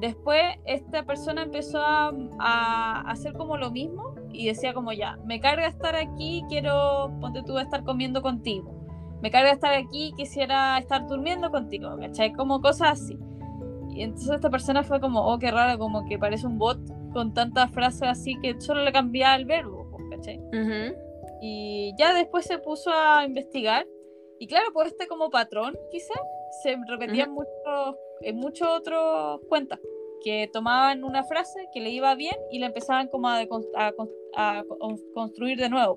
Después esta persona empezó a, a hacer como lo mismo y decía como ya, me carga estar aquí, quiero, ponte tú, estar comiendo contigo. Me carga estar aquí, quisiera estar durmiendo contigo, ¿cachai? Como cosas así. Y entonces esta persona fue como, oh, qué raro, como que parece un bot con tantas frases así que solo le cambiaba el verbo, pues, ¿cachai? Ujú. Y ya después se puso a investigar. Y claro, pues este como patrón, quizás, se repetía en muchos, en muchos otros cuentas. Que tomaban una frase que le iba bien y la empezaban como a, a a con- construir de nuevo.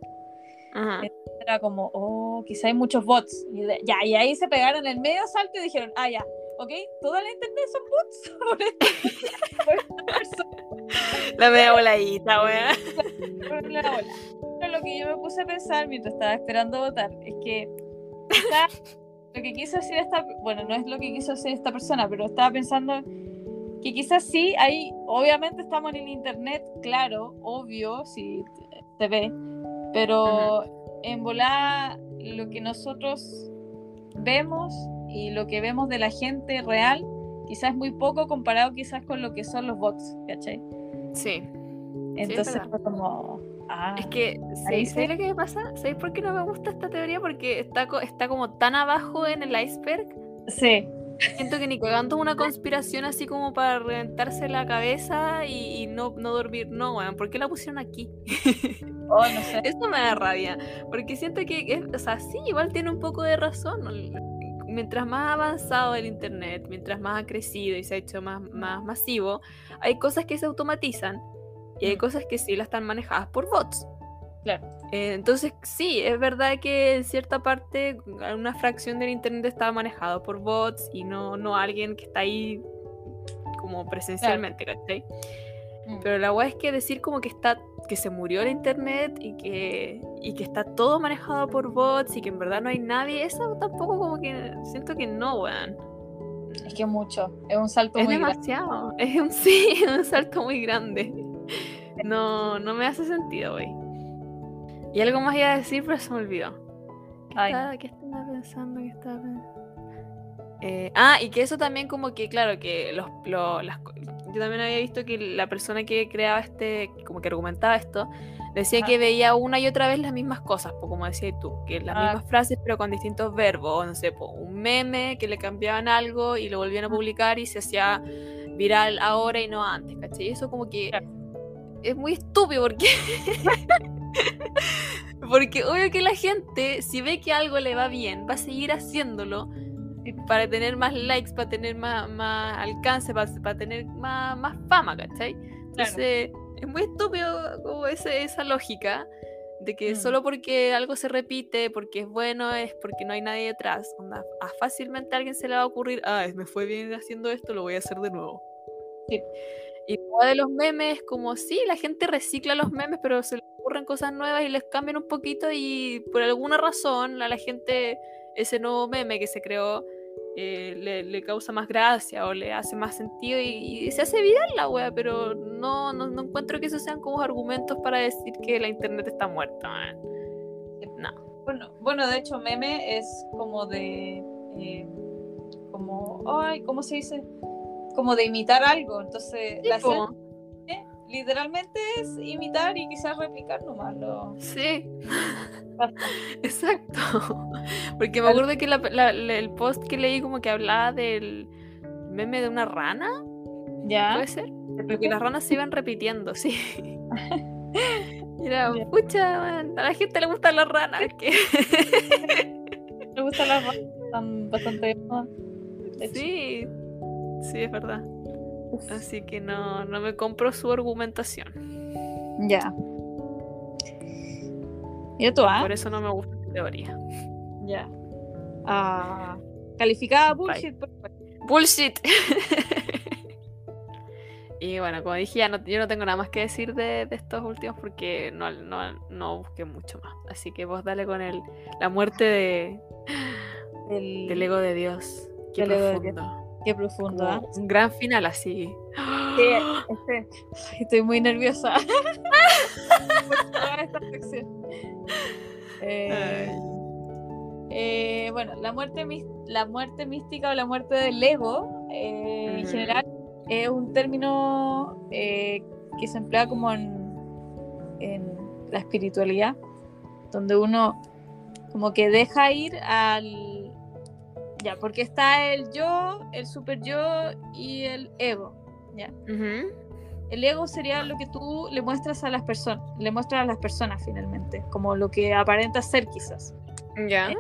Ajá. Era como, oh, quizá hay muchos bots. Y ya, y ahí se pegaron el medio salto y dijeron, ah, ya, ok, toda la internet son bots. (laughs) Por esta- por esta persona. La media voladita, weá. por la bola. Pero lo que yo me puse a pensar mientras estaba esperando votar es que quizá lo que quiso decir esta, bueno, no es lo que quiso decir esta persona, pero estaba pensando que quizás sí, ahí obviamente estamos en el internet, claro, obvio, si se ve, pero en volar lo que nosotros vemos y lo que vemos de la gente real, quizás es muy poco comparado quizás con lo que son los bots, ¿cachai? Sí. Entonces fue como, ah, Es que, Ahí ¿sabes sí. lo que me pasa? ¿Sabéis por qué no me gusta esta teoría? Porque está, está como tan abajo en el iceberg. sí. Siento que ni cagando una conspiración así como para reventarse la cabeza y, y no, no dormir. No, weón, ¿por qué la pusieron aquí? Oh, no sé. (laughs) Esto me da rabia. Porque siento que, es- o sea, sí, igual tiene un poco de razón. Mientras más ha avanzado el internet, mientras más ha crecido y se ha hecho más, más masivo, hay cosas que se automatizan y hay Mm. cosas que sí las están manejadas por bots. Claro. Eh, entonces, sí, es verdad que en cierta parte una fracción del internet está manejado por bots y no, no alguien que está ahí como presencialmente, ¿cachai? Mm. Pero la weá es que decir como que está que se murió el internet y que, y que está todo manejado por bots y que en verdad no hay nadie, eso tampoco como que siento que no, weón. Es que mucho. Es un salto Es muy grande. demasiado. Es un (laughs) sí, es un salto muy grande. No, no me hace sentido, wey. Y algo más iba a decir, pero se me olvidó. ¿Qué, Ay, estaba, qué estaba pensando? ¿Qué estaba pensando? Eh, ah, y que eso también como que, claro, que los, lo- las yo también había visto que la persona que creaba este, como que argumentaba esto, decía que veía una y otra vez las mismas cosas, po, como decías tú, que las Ah. mismas frases pero con distintos verbos, no sé, po, un meme que le cambiaban algo y lo volvían a publicar y se hacía viral ahora y no antes, ¿cachai? Y eso como que Claro. es muy estúpido porque... (laughs) Porque obvio que la gente, si ve que algo le va bien, va a seguir haciéndolo. Para tener más likes, para tener más, más alcance, para, para tener más, más fama, ¿cachai? Entonces, es muy estúpido como ese- esa lógica de que Mm. solo porque algo se repite, porque es bueno, es porque no hay nadie detrás. Onda, a fácilmente a alguien se le va a ocurrir, ah, me fue bien haciendo esto, lo voy a hacer de nuevo. Sí. Y como de los memes, como sí, la gente recicla los memes, pero se le ocurren cosas nuevas y les cambian un poquito y por alguna razón a la gente ese nuevo meme que se creó eh, le, le causa más gracia o le hace más sentido y, y se hace viral la wea, pero no, no, no encuentro que esos sean como argumentos para decir que la internet está muerta. man. No. Bueno, bueno, de hecho, meme es como de. eh, como. Ay, ¿cómo se dice? Como de imitar algo. Entonces, la Po. Literalmente es imitar y quizás replicar nomás. Lo... Sí, (laughs) exacto. (laughs) Porque me acuerdo que la- la- la- el post que leí como que hablaba del meme de una rana, ¿Ya? ¿puede ser? Porque las ranas se iban repitiendo, sí. (laughs) Ya. pucha, man, a la gente le gustan las ranas. que Me gustan las ranas, están bastante. Sí, sí, es verdad. Uf. Así que no, no me compro su argumentación. Ya. ¿Y tú? Por eso no me gusta su teoría. Ya. Ah, calificada bullshit. por- Bullshit. (laughs) Y bueno, como dije, ya no, yo no tengo nada más que decir de, de estos últimos porque no, no, no busqué mucho más. Así que vos dale con el, la muerte de, El- del ego de Dios. Qué profundo. Qué profundo, ¿ah? Un gran final así. Sí, este- ay, estoy muy nerviosa. (laughs) Esta sección. Eh, eh, bueno, la muerte, la muerte mística o la muerte del ego, eh, en general, es un término eh, que se emplea como en, en la espiritualidad, donde uno como que deja ir al... Ya, porque está el yo, el super yo y el ego. ¿ya? El ego sería lo que tú le muestras a las personas, le muestras a las personas finalmente, como lo que aparenta ser quizás. Ya. Eh,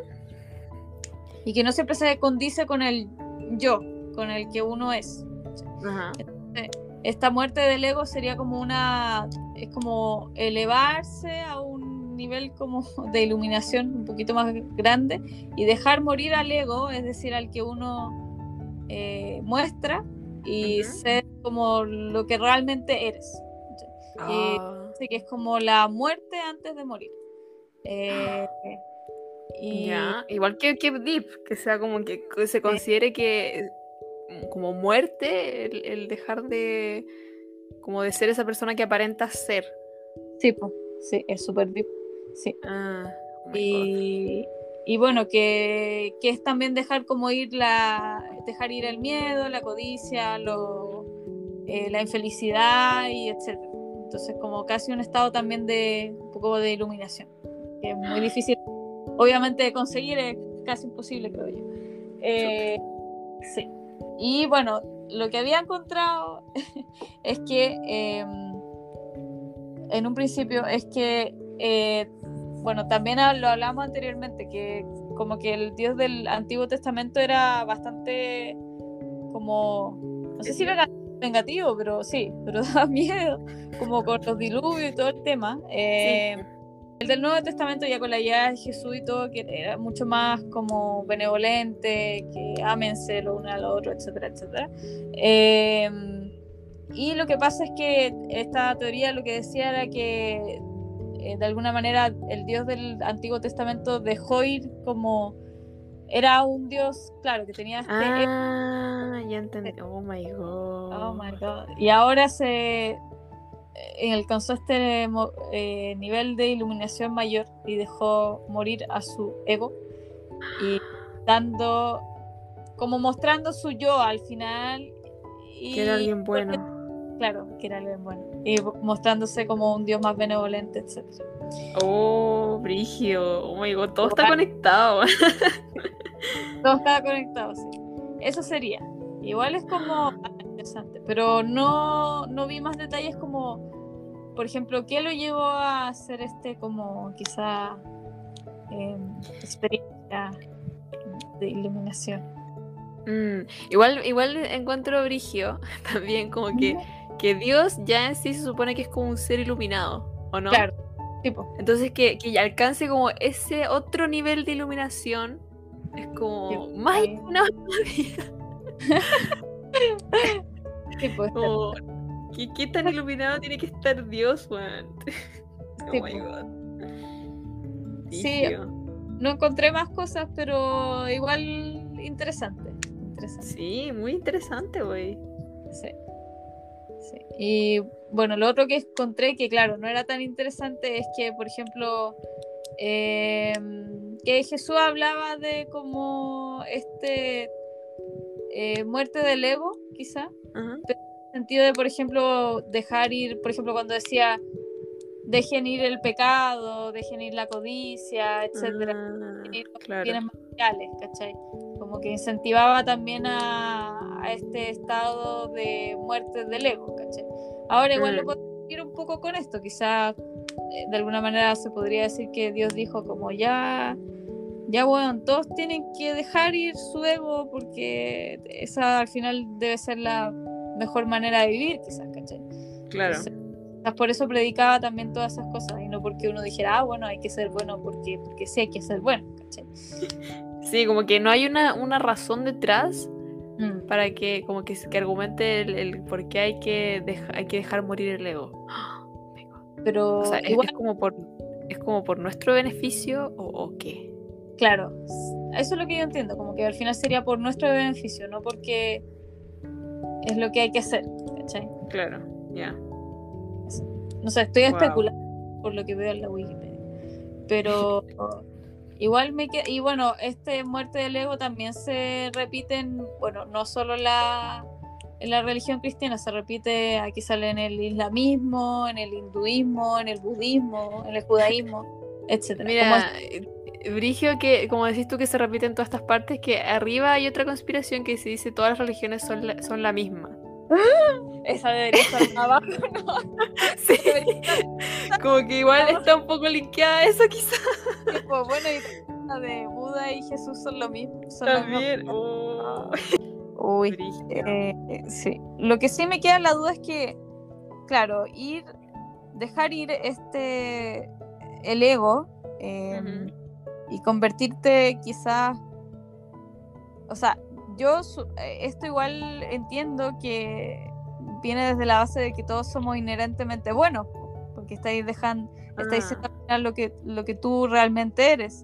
Y que no siempre se condice con el yo, con el que uno es. Esta muerte del ego sería como una, es como elevarse a un nivel como de iluminación un poquito más grande y dejar morir al ego, es decir, al que uno eh, muestra y ser como lo que realmente eres. Eh, Ah, Así que es como la muerte antes de morir. Eh, y ya. Igual que, que Deep, que sea como que que se considere que mm, como muerte el, el dejar de como de ser esa persona que aparenta ser. sí, po, sí, es súper deep. Sí. Ah, oh. Y, y bueno, que, que es también dejar como ir la, dejar ir el miedo, la codicia, lo, eh, la infelicidad y etcétera. Entonces como casi un estado también de un poco de iluminación, que es muy difícil, obviamente de conseguir, es casi imposible creo yo. Eh, sí. Y bueno, lo que había encontrado (laughs) es que eh, en un principio es que eh, bueno, también lo hablamos anteriormente, que como que el Dios del Antiguo Testamento era bastante como, no sé si venga- vengativo, pero sí, pero (laughs) da miedo, como con los diluvios y todo el tema. Eh, El del Nuevo Testamento ya con la llegada de Jesús y todo, que era mucho más como benevolente, que ámense lo uno al otro, etcétera, etcétera. Eh, y lo que pasa es que esta teoría lo que decía era que eh, de alguna manera el Dios del Antiguo Testamento dejó ir como era un Dios, claro, que tenía este Ah, ya entendí. Oh my god. Oh my god. Y ahora se eh, alcanzó este mo- eh, nivel de iluminación mayor y dejó morir a su ego y dando como mostrando su yo al final y Que era alguien bueno. Claro que era alguien bueno. Y mostrándose como un dios más benevolente etcétera. Oh, Brigio. Oh my god, todo está conectado. (laughs) todo estaba conectado sí. Eso sería. Igual es como interesante pero no no vi más detalles como por ejemplo qué lo llevó a hacer este como quizá em, experiencia de iluminación Mm, Igual, igual encuentro Brigio (laughs) también como que, que Dios ya en sí se supone que es como un ser iluminado, ¿o no? claro tipo Entonces que, que ya alcance como ese otro nivel de iluminación es como (laughs) Sí, más todavía. tipo Como, ¿qué, qué tan iluminado tiene que estar Dios, man? (laughs) Oh my god. Sí, no encontré más cosas pero igual interesante interesante Sí, muy interesante, güey. Sí. Sí. Y bueno, lo otro que encontré que, claro, no era tan interesante es que, por ejemplo, eh, que Jesús hablaba de como este eh, muerte del ego, quizá, Ajá. en el sentido de, por ejemplo, dejar ir, por ejemplo, cuando decía dejen ir el pecado, dejen ir la codicia, etcétera Ah, los claro. bienes materiales, ¿cachai? Como que incentivaba también a, a este estado de muerte del ego, ¿cachai? Ahora igual lo Mm. puedo ir un poco con esto, quizá eh, de alguna manera se podría decir que Dios dijo como ya, ya bueno, todos tienen que dejar ir su ego porque esa al final debe ser la mejor manera de vivir, quizás, ¿cachai? Claro. Entonces, por eso predicaba también todas esas cosas y no porque uno dijera, ah, bueno, hay que ser bueno porque, porque sí hay que ser bueno, ¿cachai? Sí, como que no hay una, una razón detrás Mm. para que como que, que argumente el, el por qué hay que, deja- hay que dejar morir el ego. (gasps) Pero O sea, es, igual, es como por es como por nuestro beneficio o, o qué. claro, eso es lo que yo entiendo, como que al final sería por nuestro beneficio, no porque es lo que hay que hacer, ¿cachai? Claro, ya. No sé, estoy Wow. especulando por lo que veo en la Wikipedia. Pero (laughs) igual me queda. Y bueno, este muerte del ego también se repite en. Bueno, no solo la, en la religión cristiana, se repite. Aquí sale en el islamismo, en el hinduismo, en el budismo, en el judaísmo, etcétera. Mira, eh, Brigio, que como decís tú que se repite en todas estas partes, que arriba hay otra conspiración que se dice todas las religiones son la, son la misma. Es- esa debería estar abajo, ¿no? (laughs) Sí, estar como que igual está un poco linkeada eso quizás. tipo, bueno, y la de Buda y Jesús son lo mismo. Son También. Oh, Uy. Eh, sí. Lo que sí me queda la duda es que, claro, ir, dejar ir este, el ego eh, Ujú. y convertirte quizás, o sea, yo eh, esto igual entiendo que viene desde la base de que todos somos inherentemente buenos, porque estáis dejando, estáis Ah. siendo al final lo que, lo que tú realmente eres,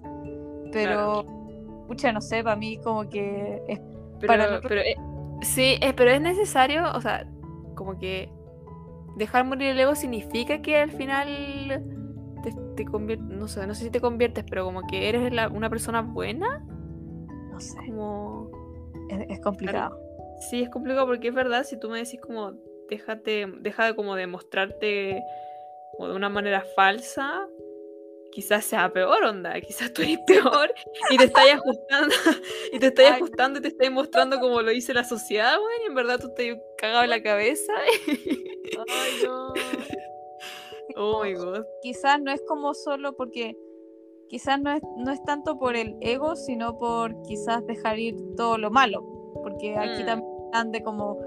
pero, Claro. pucha, no sé, para mí como que es Pero, para pero, eh, sí, eh, pero es necesario, o sea, como que dejar morir el ego significa que al final te, te convier- no sé, no sé si te conviertes, pero como que eres la- una persona buena, no sé, como... es, es complicado. Sí, es complicado porque es verdad, si tú me decís como, déjate, deja de como de mostrarte como de una manera falsa, quizás sea peor onda, quizás tú eres peor y te estás ajustando, (laughs) y te estás ajustando y te estás mostrando como lo dice la sociedad, güey, y en verdad tú te cagado en la cabeza. Ay, no. (laughs) oh my god. Quizás no es como solo porque quizás no es, no es tanto por el ego, sino por quizás dejar ir todo lo malo. Porque aquí Mm. también están de como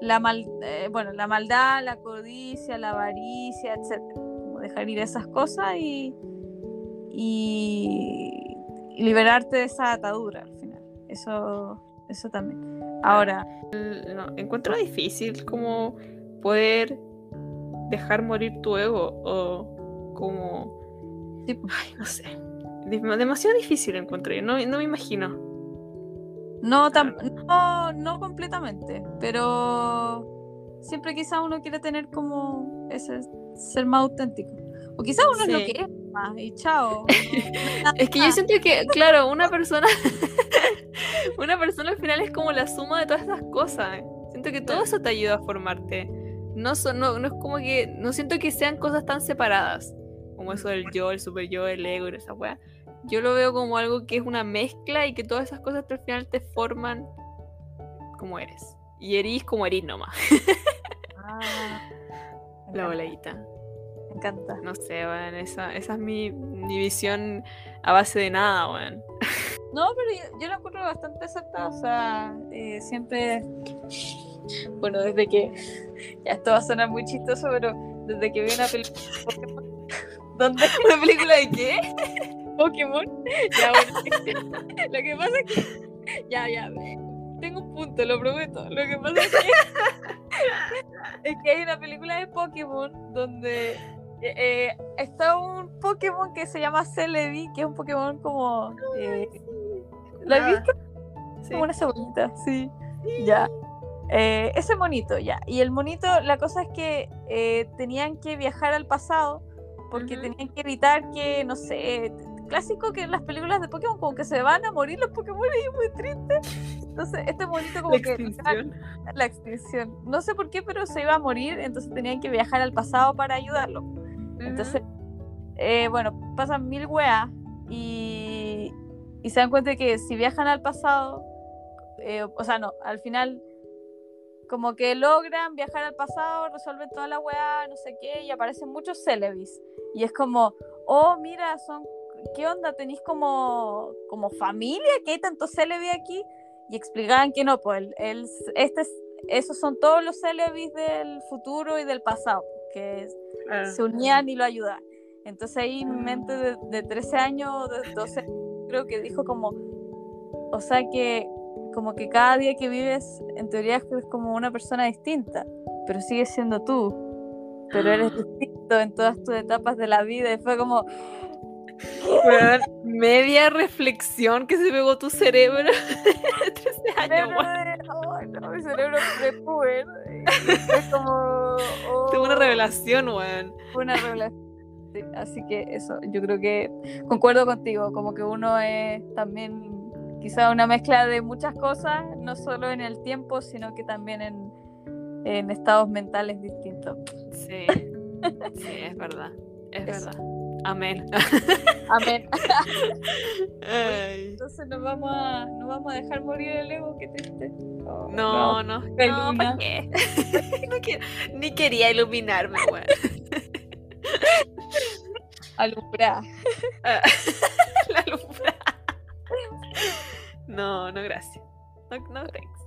la mal, eh, bueno, la maldad, la codicia, la avaricia, etcétera. Como dejar ir esas cosas y, y, y liberarte de esa atadura al final. Eso, eso también. Ahora, No, encuentro difícil como poder dejar morir tu ego o como... Sí. Ay, no sé. Dem- Demasiado difícil encontré, no, no me imagino. No, tam- no, no completamente, pero siempre quizá uno quiere tener como ese ser más auténtico. O quizá uno es lo que es más y chao. (laughs) Es que yo siento que, (laughs) claro, una persona, (laughs) una persona al final es como la suma de todas esas cosas. Siento que todo eso te ayuda a formarte. No, son, no, no es como que, no siento que sean cosas tan separadas, como eso del yo, el super yo, el ego y esa weá. Yo lo veo como algo que es una mezcla y que todas esas cosas al final te forman como eres. Y erís como erís nomás. Ah, La voladita. me encanta. No sé, weón, esa, esa es mi, mi visión a base de nada, weón. No, pero yo, yo lo encuentro bastante acertado. O sea, eh, siempre. Bueno, desde que. Ya esto va a sonar muy chistoso, pero desde que vi una película de Pokémon. Donde ¿Una película de qué? (laughs) Pokémon. Ya, bueno. (laughs) Lo que pasa es que. Ya, ya. Tengo un punto, lo prometo. Lo que pasa es que. (laughs) es que hay una película de Pokémon donde. eh, eh, está un Pokémon que se llama Celebi, que es un Pokémon como. eh, ¿Lo has Nada. visto? Sí. Como una cebollita, sí. Ya. Eh, ese monito, ya. Y el monito, la cosa es que eh, tenían que viajar al pasado porque tenían que evitar que, no sé, clásico que en las películas de Pokémon como que se van a morir los Pokémon y es muy triste. Entonces, este monito como La que extinción. la extinción. No sé por qué, pero se iba a morir, entonces tenían que viajar al pasado para ayudarlo. Entonces, eh, bueno, pasan mil weas y, y se dan cuenta de que si viajan al pasado, eh, o sea, no, al final como que logran viajar al pasado, resuelven toda la weá, no sé qué, y aparecen muchos Celebis. Y es como, oh, mira, son, ¿qué onda? ¿Tenéis como, como familia? ¿Que hay tantos Celebi aquí? Y explicaban que no, pues, el, el- este, es- esos son todos los Celebis del futuro y del pasado, que Claro. se unían y lo ayudaban. Entonces ahí mi mente de, de 13 años, de 12, creo que dijo como, o sea que como que cada día que vives, en teoría es como una persona distinta, pero sigues siendo tú. Pero eres distinto en todas tus etapas de la vida. Y fue como, media reflexión que se pegó tu cerebro. (laughs) 13 años. Ay, no, mi cerebro. Es como. Tuve una oh, revelación, weón. fue una revelación. Sí, Así que eso, yo creo que concuerdo contigo, como que uno es también quizá una mezcla de muchas cosas, no solo en el tiempo, sino que también en, en estados mentales distintos. Sí, sí, es verdad. Es Eso. verdad. Amén. Amén. (laughs) Ay. Entonces nos vamos a, nos vamos a dejar morir el ego, qué triste. Oh, No, no, no, qué ¿para (laughs) qué? No quiero- ni quería iluminarme, weón. (laughs) Alumbrar. Ah, La lumbra. No, no, gracias. No, no, thanks.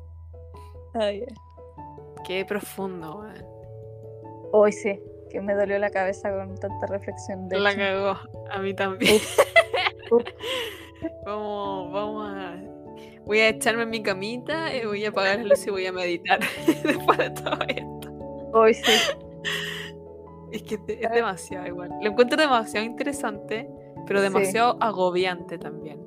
Ay. Qué profundo, weón. Hoy sí, que me dolió la cabeza con tanta reflexión. De La hecho. cagó. A mí también. (laughs) Vamos, vamos a. Voy a echarme en mi camita y voy a apagar la luz y voy a meditar (laughs) después de todo esto. Hoy sí. Es que es demasiado igual. Lo encuentro demasiado interesante, pero Sí. demasiado agobiante también.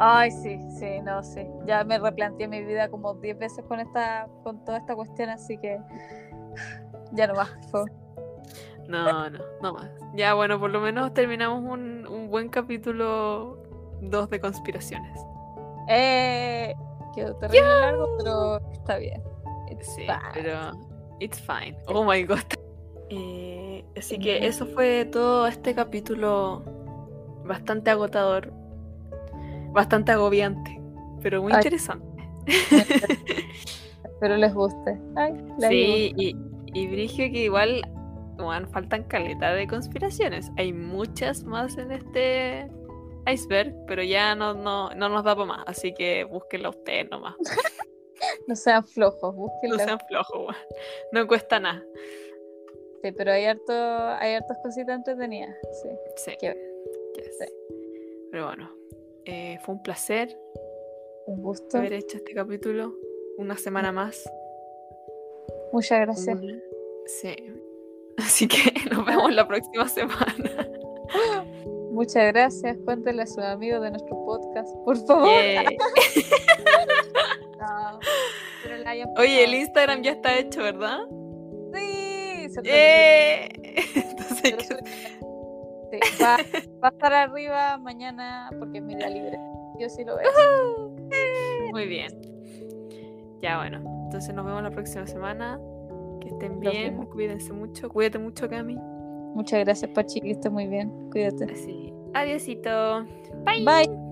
Ay, sí, sí, no, sí. Ya me replanteé mi vida como 10 veces con esta, con toda esta cuestión, así que ya no más. favor. No, no, no más. Ya, bueno, por lo menos terminamos un, un buen capítulo 2 de conspiraciones. Eh, quedó terrible largo, pero está bien. It's Sí, fine. pero it's fine. Oh my god. Eh, así que eso fue todo este capítulo bastante agotador, bastante agobiante, pero muy Ay. interesante. Espero les guste. Ay, la Sí, y, y Brigio que igual weón, faltan caleta de conspiraciones. Hay muchas más en este iceberg, pero ya no, no, no nos da para más, así que búsquenla ustedes nomás. (laughs) No sean flojos, No búsquenla. sean flojos, weón. No cuesta nada. Sí, pero hay harto, hay hartas cositas entretenidas. Sí. Sí. Yes. sí. Pero bueno, eh, fue un placer Un gusto. haber hecho este capítulo. Una semana más. Muchas gracias. Sí. Así que (laughs) nos vemos la próxima semana. Muchas gracias. Cuéntenle a sus amigos de nuestro podcast, por favor. Yay. (laughs) (laughs) No, pero la hayan Oye, el. Instagram ya está hecho, ¿verdad? Sí, se ¡Eh! Entonces, Pero que- Sí, va, va a estar arriba mañana porque es mi día libre. Yo sí lo veo. Muy bien. Ya bueno, entonces nos vemos la próxima semana. Estén bien, cuídense mucho. Cuídate mucho, Cami. Muchas gracias, Pachi, que estés muy bien. Cuídate. Así. Adiosito. Bye. Bye.